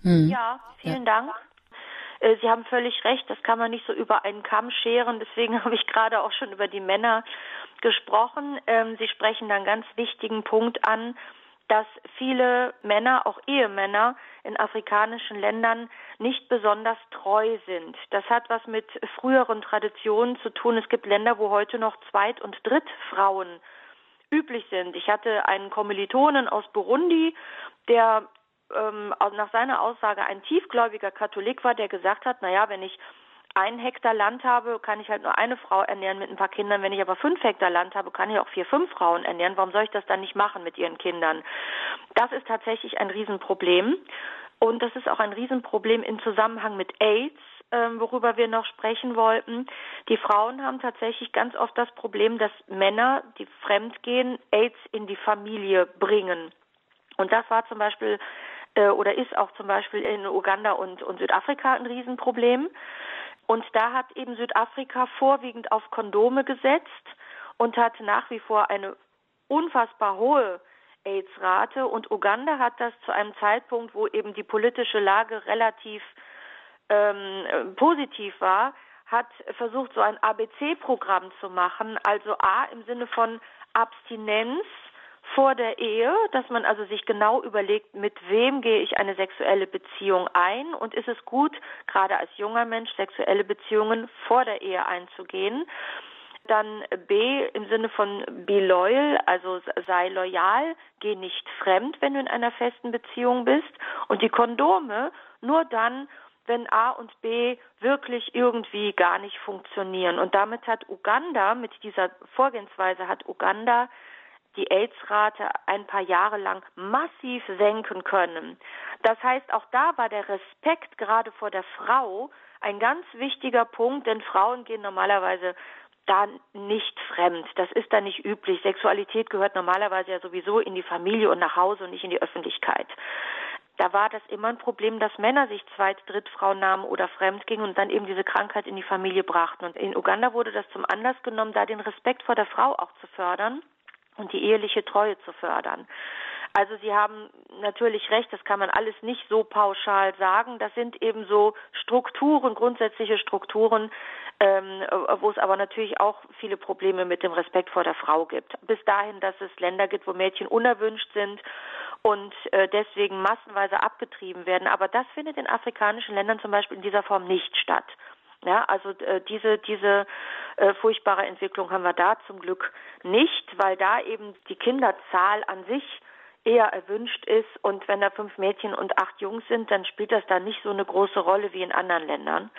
Hm. Ja, vielen ja. Dank. Äh, Sie haben völlig recht, das kann man nicht so über einen Kamm scheren. Deswegen habe ich gerade auch schon über die Männer gesprochen. Ähm, Sie sprechen da einen ganz wichtigen Punkt an, dass viele Männer, auch Ehemänner in afrikanischen Ländern nicht besonders treu sind. Das hat was mit früheren Traditionen zu tun. Es gibt Länder, wo heute noch Zweit- und Drittfrauen üblich sind. Ich hatte einen Kommilitonen aus Burundi, der ähm, nach seiner Aussage ein tiefgläubiger Katholik war, der gesagt hat, naja, wenn ich ein Hektar Land habe, kann ich halt nur eine Frau ernähren mit ein paar Kindern. Wenn ich aber fünf Hektar Land habe, kann ich auch vier, fünf Frauen ernähren. Warum soll ich das dann nicht machen mit ihren Kindern? Das ist tatsächlich ein Riesenproblem. Und das ist auch ein Riesenproblem im Zusammenhang mit AIDS, ähm, worüber wir noch sprechen wollten. Die Frauen haben tatsächlich ganz oft das Problem, dass Männer, die fremdgehen, AIDS in die Familie bringen. Und das war zum Beispiel äh, oder ist auch zum Beispiel in Uganda und, und Südafrika ein Riesenproblem. Und da hat eben Südafrika vorwiegend auf Kondome gesetzt und hat nach wie vor eine unfassbar hohe AIDS-Rate. Und Uganda hat das zu einem Zeitpunkt, wo eben die politische Lage relativ ähm, positiv war, hat versucht, so ein ABC-Programm zu machen. Also A im Sinne von Abstinenz, vor der Ehe, dass man also sich genau überlegt, mit wem gehe ich eine sexuelle Beziehung ein und ist es gut, gerade als junger Mensch sexuelle Beziehungen vor der Ehe einzugehen. Dann B im Sinne von be loyal, also sei loyal, geh nicht fremd, wenn du in einer festen Beziehung bist. Und die Kondome nur dann, wenn A und B wirklich irgendwie gar nicht funktionieren. Und damit hat Uganda, mit dieser Vorgehensweise hat Uganda die AIDS-Rate ein paar Jahre lang massiv senken können. Das heißt, auch da war der Respekt gerade vor der Frau ein ganz wichtiger Punkt, denn Frauen gehen normalerweise da nicht fremd. Das ist da nicht üblich. Sexualität gehört normalerweise ja sowieso in die Familie und nach Hause und nicht in die Öffentlichkeit da war das immer ein Problem, dass Männer sich Zweit-, Drittfrau nahmen oder fremd gingen und dann eben diese Krankheit in die Familie brachten. Und in Uganda wurde das zum Anlass genommen, da den Respekt vor der Frau auch zu fördern und die eheliche Treue zu fördern. Also Sie haben natürlich recht, das kann man alles nicht so pauschal sagen. Das sind eben so Strukturen, grundsätzliche Strukturen, ähm, wo es aber natürlich auch viele Probleme mit dem Respekt vor der Frau gibt. Bis dahin, dass es Länder gibt, wo Mädchen unerwünscht sind und äh, deswegen massenweise abgetrieben werden. Aber das findet in afrikanischen Ländern zum Beispiel in dieser Form nicht statt. Ja, also äh, diese diese äh, furchtbare Entwicklung haben wir da zum Glück nicht, weil da eben die Kinderzahl an sich eher erwünscht ist und wenn da fünf Mädchen und acht Jungs sind, dann spielt das da nicht so eine große Rolle wie in anderen Ländern.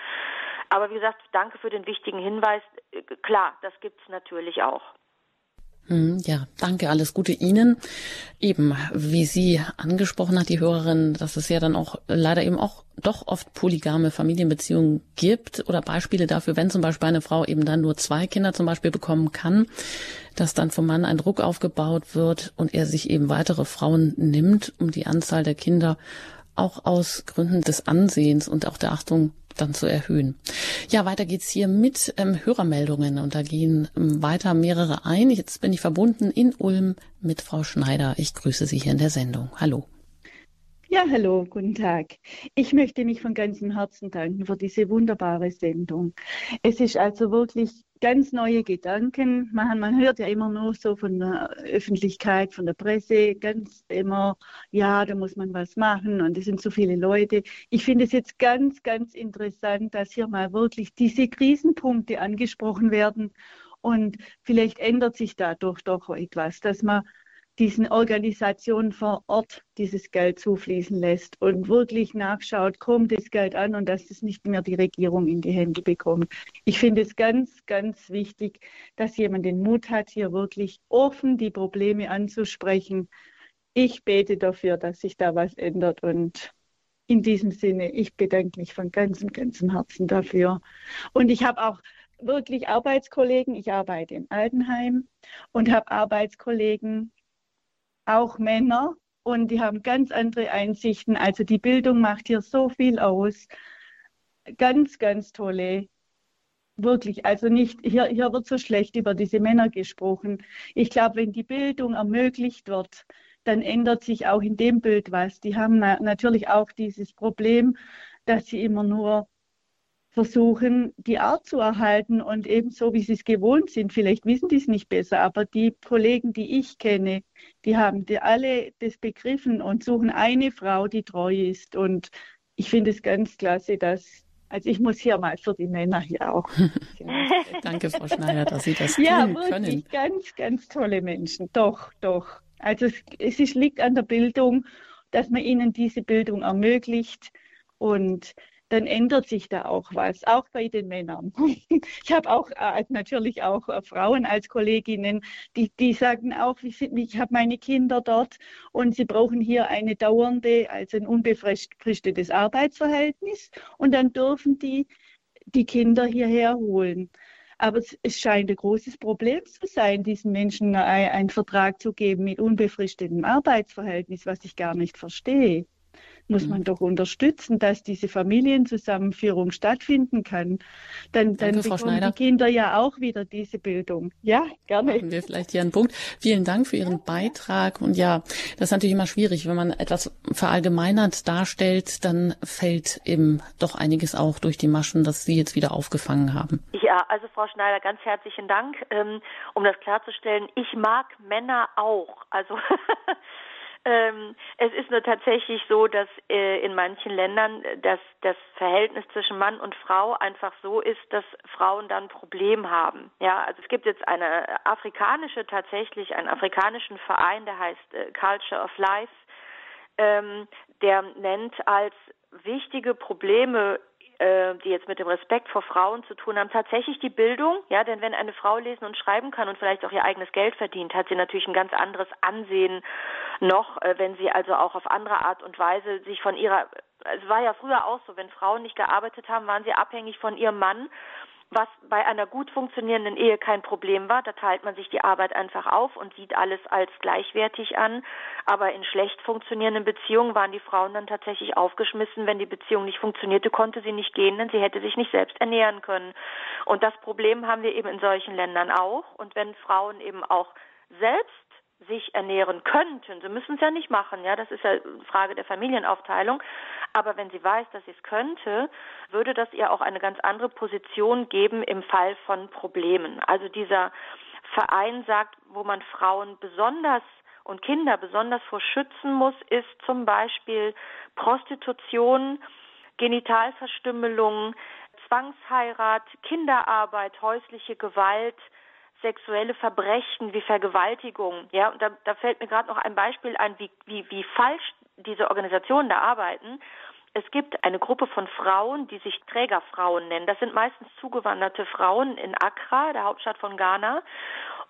Aber wie gesagt, danke für den wichtigen Hinweis. Äh, klar, das gibt's natürlich auch. Hm, ja, danke, alles Gute Ihnen. Eben, wie sie angesprochen hat, die Hörerin, dass es ja dann auch leider eben auch doch oft polygame Familienbeziehungen gibt oder Beispiele dafür, wenn zum Beispiel eine Frau eben dann nur zwei Kinder zum Beispiel bekommen kann, dass dann vom Mann ein Druck aufgebaut wird und er sich eben weitere Frauen nimmt, um die Anzahl der Kinder auch aus Gründen des Ansehens und auch der Achtung dann zu erhöhen. Ja, weiter geht's hier mit ähm, Hörermeldungen und da gehen ähm, weiter mehrere ein. Jetzt bin ich verbunden in Ulm mit Frau Schneider. Ich grüße Sie hier in der Sendung. Hallo. Ja, hallo, guten Tag. Ich möchte mich von ganzem Herzen danken für diese wunderbare Sendung. Es ist also wirklich ganz neue Gedanken. Man, man hört ja immer nur so von der Öffentlichkeit, von der Presse, ganz immer, ja, da muss man was machen und es sind so viele Leute. Ich finde es jetzt ganz, ganz interessant, dass hier mal wirklich diese Krisenpunkte angesprochen werden und vielleicht ändert sich dadurch doch etwas, dass man diesen Organisationen vor Ort dieses Geld zufließen lässt und wirklich nachschaut, kommt das Geld an und dass es nicht mehr die Regierung in die Hände bekommt. Ich finde es ganz, ganz wichtig, dass jemand den Mut hat, hier wirklich offen die Probleme anzusprechen. Ich bete dafür, dass sich da was ändert und in diesem Sinne, ich bedanke mich von ganzem, ganzem Herzen dafür. Und ich habe auch wirklich Arbeitskollegen. Ich arbeite im Altenheim und habe Arbeitskollegen, auch Männer und die haben ganz andere Einsichten. Also die Bildung macht hier so viel aus. Ganz, ganz tolle. Wirklich, also nicht, hier, hier wird so schlecht über diese Männer gesprochen. Ich glaube, wenn die Bildung ermöglicht wird, dann ändert sich auch in dem Bild was. Die haben na natürlich auch dieses Problem, dass sie immer nur versuchen, die Art zu erhalten und ebenso, wie sie es gewohnt sind. Vielleicht wissen die es nicht besser, aber die Kollegen, die ich kenne, die haben die alle das begriffen und suchen eine Frau, die treu ist. Und ich finde es ganz klasse, dass also ich muss hier mal für die Männer hier auch. Danke, Frau Schneider, dass Sie das ja, tun können. Ja, wirklich ganz, ganz tolle Menschen. Doch, doch. Also es, es liegt an der Bildung, dass man ihnen diese Bildung ermöglicht. Und dann ändert sich da auch was, auch bei den Männern. Ich habe auch äh, natürlich auch äh, Frauen als Kolleginnen, die, die sagen auch, ich, ich habe meine Kinder dort und sie brauchen hier eine dauernde, also ein unbefristetes Arbeitsverhältnis und dann dürfen die die Kinder hierher holen. Aber es, es scheint ein großes Problem zu sein, diesen Menschen einen Vertrag zu geben mit unbefristetem Arbeitsverhältnis, was ich gar nicht verstehe muss man mhm. doch unterstützen, dass diese Familienzusammenführung stattfinden kann. Dann, dann Danke, bekommen die Kinder ja auch wieder diese Bildung. Ja, gerne. Machen wir vielleicht hier einen Punkt. Vielen Dank für Ihren Beitrag. Und ja, das ist natürlich immer schwierig, wenn man etwas verallgemeinert darstellt, dann fällt eben doch einiges auch durch die Maschen, das Sie jetzt wieder aufgefangen haben. Ja, also Frau Schneider, ganz herzlichen Dank. Ähm, um das klarzustellen, ich mag Männer auch. Also Ähm, es ist nur tatsächlich so, dass äh, in manchen Ländern das, das Verhältnis zwischen Mann und Frau einfach so ist, dass Frauen dann ein Problem haben. Ja, also es gibt jetzt eine afrikanische, tatsächlich einen afrikanischen Verein, der heißt äh, Culture of Life, ähm, der nennt als wichtige Probleme äh, die jetzt mit dem Respekt vor Frauen zu tun haben, tatsächlich die Bildung, ja, denn wenn eine Frau lesen und schreiben kann und vielleicht auch ihr eigenes Geld verdient, hat sie natürlich ein ganz anderes Ansehen noch, äh, wenn sie also auch auf andere Art und Weise sich von ihrer, es war ja früher auch so, wenn Frauen nicht gearbeitet haben, waren sie abhängig von ihrem Mann was bei einer gut funktionierenden Ehe kein Problem war. Da teilt man sich die Arbeit einfach auf und sieht alles als gleichwertig an. Aber in schlecht funktionierenden Beziehungen waren die Frauen dann tatsächlich aufgeschmissen. Wenn die Beziehung nicht funktionierte, konnte sie nicht gehen, denn sie hätte sich nicht selbst ernähren können. Und das Problem haben wir eben in solchen Ländern auch. Und wenn Frauen eben auch selbst sich ernähren könnten. Sie müssen es ja nicht machen, ja, das ist ja eine Frage der Familienaufteilung. Aber wenn sie weiß, dass sie es könnte, würde das ihr auch eine ganz andere Position geben im Fall von Problemen. Also dieser Verein sagt, wo man Frauen besonders und Kinder besonders vor schützen muss, ist zum Beispiel Prostitution, Genitalverstümmelung, Zwangsheirat, Kinderarbeit, häusliche Gewalt, sexuelle Verbrechen wie Vergewaltigung. Ja, und da, da fällt mir gerade noch ein Beispiel ein, wie, wie, wie falsch diese Organisationen da arbeiten. Es gibt eine Gruppe von Frauen, die sich Trägerfrauen nennen. Das sind meistens zugewanderte Frauen in Accra, der Hauptstadt von Ghana.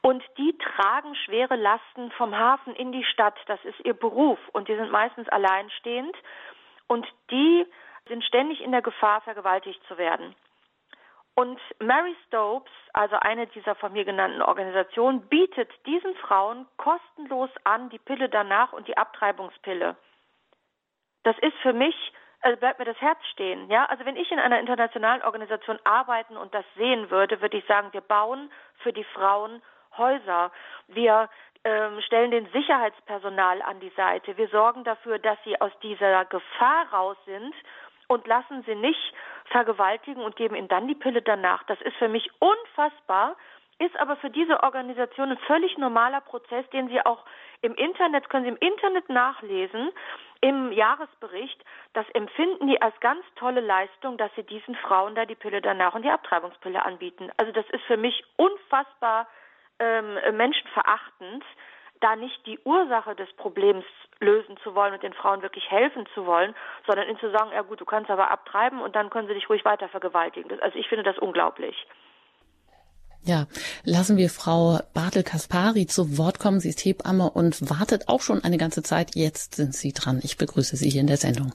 Und die tragen schwere Lasten vom Hafen in die Stadt. Das ist ihr Beruf. Und die sind meistens alleinstehend. Und die sind ständig in der Gefahr, vergewaltigt zu werden. Und Mary Stopes, also eine dieser von mir genannten Organisationen, bietet diesen Frauen kostenlos an die Pille danach und die Abtreibungspille. Das ist für mich, also bleibt mir das Herz stehen. Ja, also wenn ich in einer internationalen Organisation arbeiten und das sehen würde, würde ich sagen, wir bauen für die Frauen Häuser. Wir ähm, stellen den Sicherheitspersonal an die Seite. Wir sorgen dafür, dass sie aus dieser Gefahr raus sind und lassen sie nicht vergewaltigen und geben ihnen dann die Pille danach. Das ist für mich unfassbar, ist aber für diese Organisation ein völlig normaler Prozess, den Sie auch im Internet, können Sie im Internet nachlesen, im Jahresbericht. Das empfinden die als ganz tolle Leistung, dass sie diesen Frauen da die Pille danach und die Abtreibungspille anbieten. Also das ist für mich unfassbar ähm, menschenverachtend da nicht die Ursache des Problems lösen zu wollen und den Frauen wirklich helfen zu wollen, sondern ihnen zu sagen, ja gut, du kannst aber abtreiben und dann können sie dich ruhig weiter vergewaltigen. also ich finde das unglaublich. Ja, lassen wir Frau Bartel-Kaspari zu Wort kommen. Sie ist Hebamme und wartet auch schon eine ganze Zeit. Jetzt sind Sie dran. Ich begrüße Sie hier in der Sendung.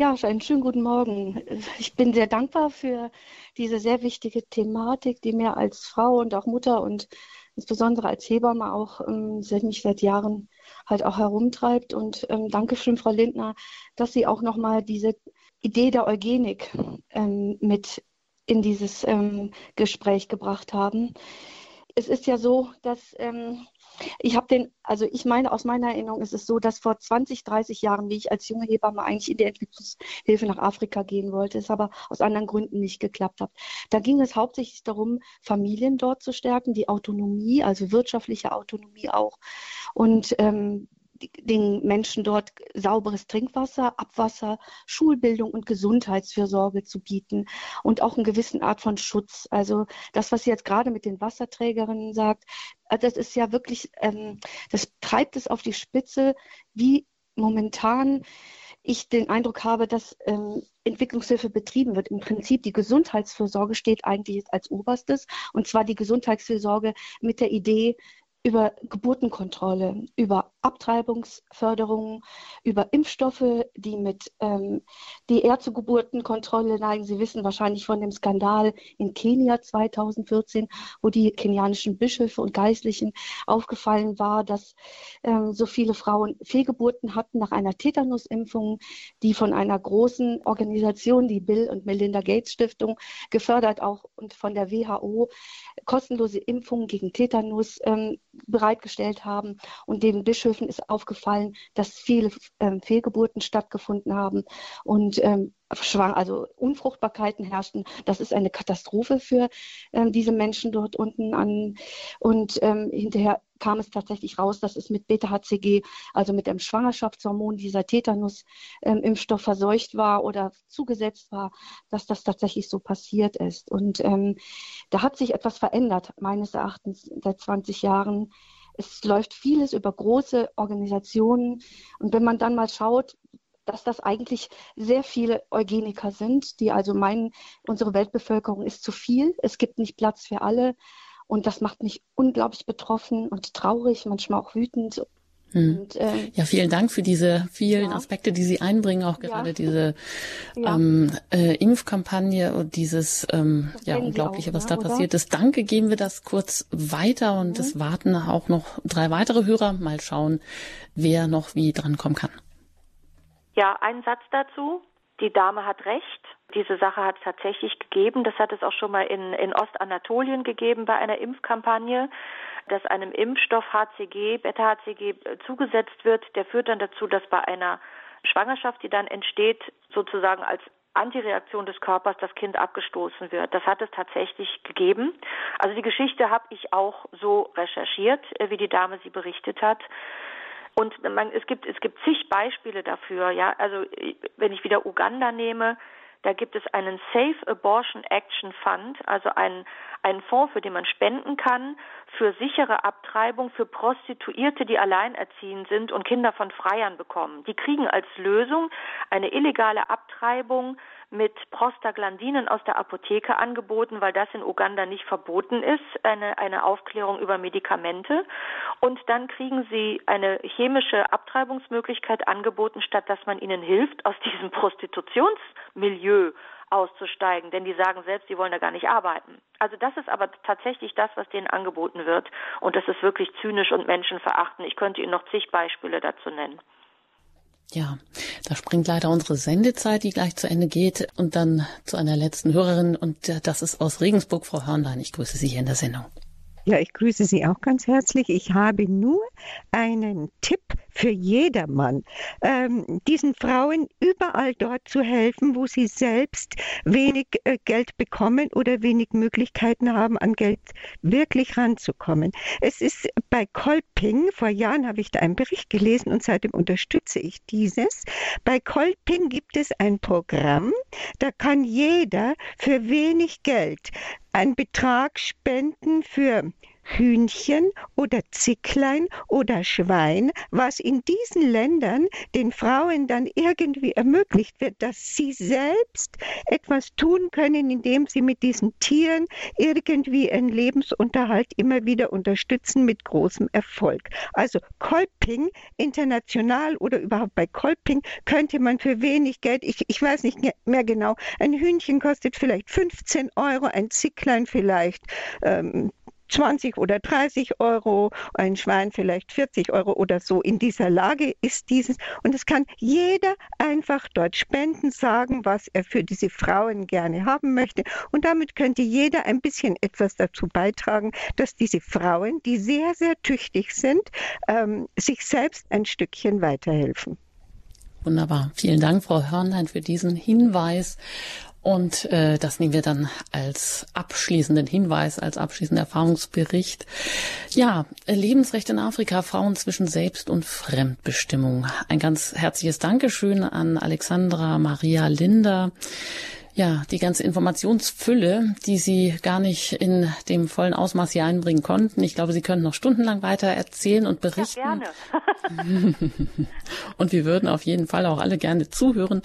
Ja, einen schönen guten Morgen. Ich bin sehr dankbar für diese sehr wichtige Thematik, die mir als Frau und auch Mutter und insbesondere als Hebamme auch ähm, mich seit Jahren halt auch herumtreibt. Und ähm, danke schön, Frau Lindner, dass Sie auch nochmal diese Idee der Eugenik ähm, mit in dieses ähm, Gespräch gebracht haben. Es ist ja so, dass ähm, ich habe den, also ich meine, aus meiner Erinnerung ist es so, dass vor 20, 30 Jahren, wie ich als junge Hebamme eigentlich in die Entwicklungshilfe nach Afrika gehen wollte, es aber aus anderen Gründen nicht geklappt hat. Da ging es hauptsächlich darum, Familien dort zu stärken, die Autonomie, also wirtschaftliche Autonomie auch. Und ähm, den Menschen dort sauberes Trinkwasser, Abwasser, Schulbildung und Gesundheitsfürsorge zu bieten und auch eine gewisse Art von Schutz. Also das, was sie jetzt gerade mit den Wasserträgerinnen sagt, äh, das ist ja wirklich, ähm, das treibt es auf die Spitze, wie momentan ich den Eindruck habe, dass ähm, Entwicklungshilfe betrieben wird. Im Prinzip die Gesundheitsfürsorge steht eigentlich als oberstes und zwar die Gesundheitsfürsorge mit der Idee, über Geburtenkontrolle, über Abtreibungsförderung, über Impfstoffe, die mit ähm, die eher zur Geburtenkontrolle neigen. Sie wissen wahrscheinlich von dem Skandal in Kenia 2014, wo die kenianischen Bischöfe und Geistlichen aufgefallen war, dass ähm, so viele Frauen Fehlgeburten hatten nach einer Tetanusimpfung, die von einer großen Organisation, die Bill und Melinda Gates Stiftung, gefördert auch und von der WHO kostenlose Impfungen gegen Tetanus ähm, bereitgestellt haben. Und den Bischöfen ist aufgefallen, dass viele ähm, Fehlgeburten stattgefunden haben und ähm, also Unfruchtbarkeiten herrschten. Das ist eine Katastrophe für ähm, diese Menschen dort unten an. Und ähm, hinterher kam es tatsächlich raus, dass es mit Beta-HCG, also mit dem Schwangerschaftshormon, dieser Tetanus-Impfstoff ähm, verseucht war oder zugesetzt war, dass das tatsächlich so passiert ist. Und ähm, da hat sich etwas verändert, meines Erachtens seit 20 Jahren. Es läuft vieles über große Organisationen. Und wenn man dann mal schaut, dass das eigentlich sehr viele Eugeniker sind, die also meinen, unsere Weltbevölkerung ist zu viel, es gibt nicht Platz für alle. Und das macht mich unglaublich betroffen und traurig, manchmal auch wütend. Hm. Und, äh, ja, vielen Dank für diese vielen ja. Aspekte, die Sie einbringen, auch gerade ja. diese ja. Ähm, äh, Impfkampagne und dieses ähm, ja unglaubliche, auch, was da oder? passiert ist. Danke, geben wir das kurz weiter und mhm. es warten auch noch drei weitere Hörer. Mal schauen, wer noch wie drankommen kann. Ja, ein Satz dazu. Die Dame hat recht. Diese Sache hat es tatsächlich gegeben. Das hat es auch schon mal in, in Ostanatolien gegeben bei einer Impfkampagne, dass einem Impfstoff HCG, Beta-HCG zugesetzt wird. Der führt dann dazu, dass bei einer Schwangerschaft, die dann entsteht, sozusagen als Antireaktion des Körpers das Kind abgestoßen wird. Das hat es tatsächlich gegeben. Also die Geschichte habe ich auch so recherchiert, äh, wie die Dame sie berichtet hat. Und man, es gibt es gibt zig Beispiele dafür. Ja, also wenn ich wieder Uganda nehme, da gibt es einen Safe Abortion Action Fund, also einen, einen Fonds, für den man spenden kann, für sichere Abtreibung für Prostituierte, die alleinerziehend sind und Kinder von Freiern bekommen. Die kriegen als Lösung eine illegale Abtreibung mit Prostaglandinen aus der Apotheke angeboten, weil das in Uganda nicht verboten ist, eine, eine Aufklärung über Medikamente. Und dann kriegen sie eine chemische Abtreibungsmöglichkeit angeboten, statt dass man ihnen hilft, aus diesem Prostitutionsmilieu auszusteigen, denn die sagen selbst, sie wollen da gar nicht arbeiten. Also das ist aber tatsächlich das, was denen angeboten wird und das ist wirklich zynisch und menschenverachtend. Ich könnte Ihnen noch zig Beispiele dazu nennen. Ja, da springt leider unsere Sendezeit, die gleich zu Ende geht. Und dann zu einer letzten Hörerin. Und das ist aus Regensburg, Frau Hörnlein. Ich grüße Sie hier in der Sendung. Ja, ich grüße Sie auch ganz herzlich. Ich habe nur einen Tipp für jedermann, ähm, diesen Frauen überall dort zu helfen, wo sie selbst wenig äh, Geld bekommen oder wenig Möglichkeiten haben, an Geld wirklich ranzukommen. Es ist bei Kolping, vor Jahren habe ich da einen Bericht gelesen und seitdem unterstütze ich dieses. Bei Kolping gibt es ein Programm, da kann jeder für wenig Geld einen Betrag spenden für Hühnchen oder Zicklein oder Schwein, was in diesen Ländern den Frauen dann irgendwie ermöglicht wird, dass sie selbst etwas tun können, indem sie mit diesen Tieren irgendwie ihren Lebensunterhalt immer wieder unterstützen mit großem Erfolg. Also Kolping international oder überhaupt bei Kolping könnte man für wenig Geld, ich, ich weiß nicht mehr genau, ein Hühnchen kostet vielleicht 15 Euro, ein Zicklein vielleicht ähm, 20 oder 30 Euro, ein Schwein vielleicht 40 Euro oder so. In dieser Lage ist dieses. Und es kann jeder einfach dort spenden, sagen, was er für diese Frauen gerne haben möchte. Und damit könnte jeder ein bisschen etwas dazu beitragen, dass diese Frauen, die sehr, sehr tüchtig sind, ähm, sich selbst ein Stückchen weiterhelfen. Wunderbar. Vielen Dank, Frau Hörnlein, für diesen Hinweis. Und äh, das nehmen wir dann als abschließenden Hinweis, als abschließenden Erfahrungsbericht. Ja, Lebensrecht in Afrika, Frauen zwischen Selbst- und Fremdbestimmung. Ein ganz herzliches Dankeschön an Alexandra Maria Linder ja, die ganze Informationsfülle, die Sie gar nicht in dem vollen Ausmaß hier einbringen konnten. Ich glaube, Sie können noch stundenlang weiter erzählen und berichten. Ja, gerne. und wir würden auf jeden Fall auch alle gerne zuhören.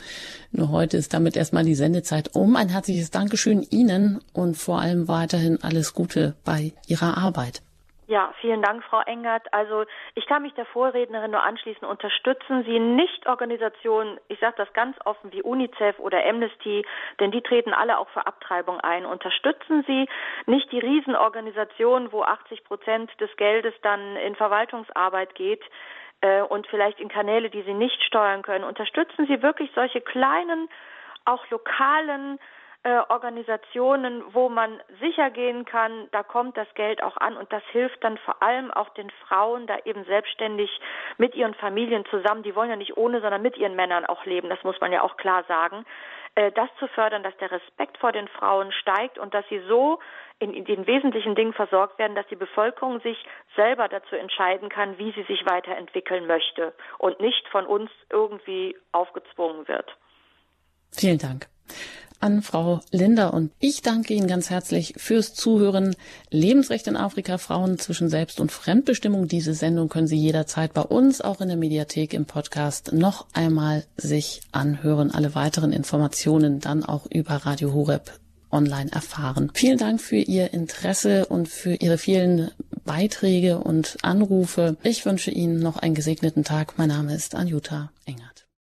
Nur heute ist damit erstmal die Sendezeit um. Ein herzliches Dankeschön Ihnen und vor allem weiterhin alles Gute bei Ihrer Arbeit. Ja, vielen Dank, Frau Engert. Also ich kann mich der Vorrednerin nur anschließen. Unterstützen Sie nicht Organisationen, ich sage das ganz offen, wie UNICEF oder Amnesty, denn die treten alle auch für Abtreibung ein. Unterstützen Sie nicht die Riesenorganisationen, wo 80 Prozent des Geldes dann in Verwaltungsarbeit geht äh, und vielleicht in Kanäle, die Sie nicht steuern können. Unterstützen Sie wirklich solche kleinen, auch lokalen äh, Organisationen, wo man sicher gehen kann, da kommt das Geld auch an und das hilft dann vor allem auch den Frauen, da eben selbstständig mit ihren Familien zusammen, die wollen ja nicht ohne, sondern mit ihren Männern auch leben, das muss man ja auch klar sagen, äh, das zu fördern, dass der Respekt vor den Frauen steigt und dass sie so in, in den wesentlichen Dingen versorgt werden, dass die Bevölkerung sich selber dazu entscheiden kann, wie sie sich weiterentwickeln möchte und nicht von uns irgendwie aufgezwungen wird. Vielen Dank an Frau Linda und ich danke Ihnen ganz herzlich fürs Zuhören. Lebensrecht in Afrika, Frauen zwischen Selbst- und Fremdbestimmung. Diese Sendung können Sie jederzeit bei uns, auch in der Mediathek im Podcast, noch einmal sich anhören. Alle weiteren Informationen dann auch über Radio Horeb online erfahren. Vielen Dank für Ihr Interesse und für Ihre vielen Beiträge und Anrufe. Ich wünsche Ihnen noch einen gesegneten Tag. Mein Name ist Anjuta Engert.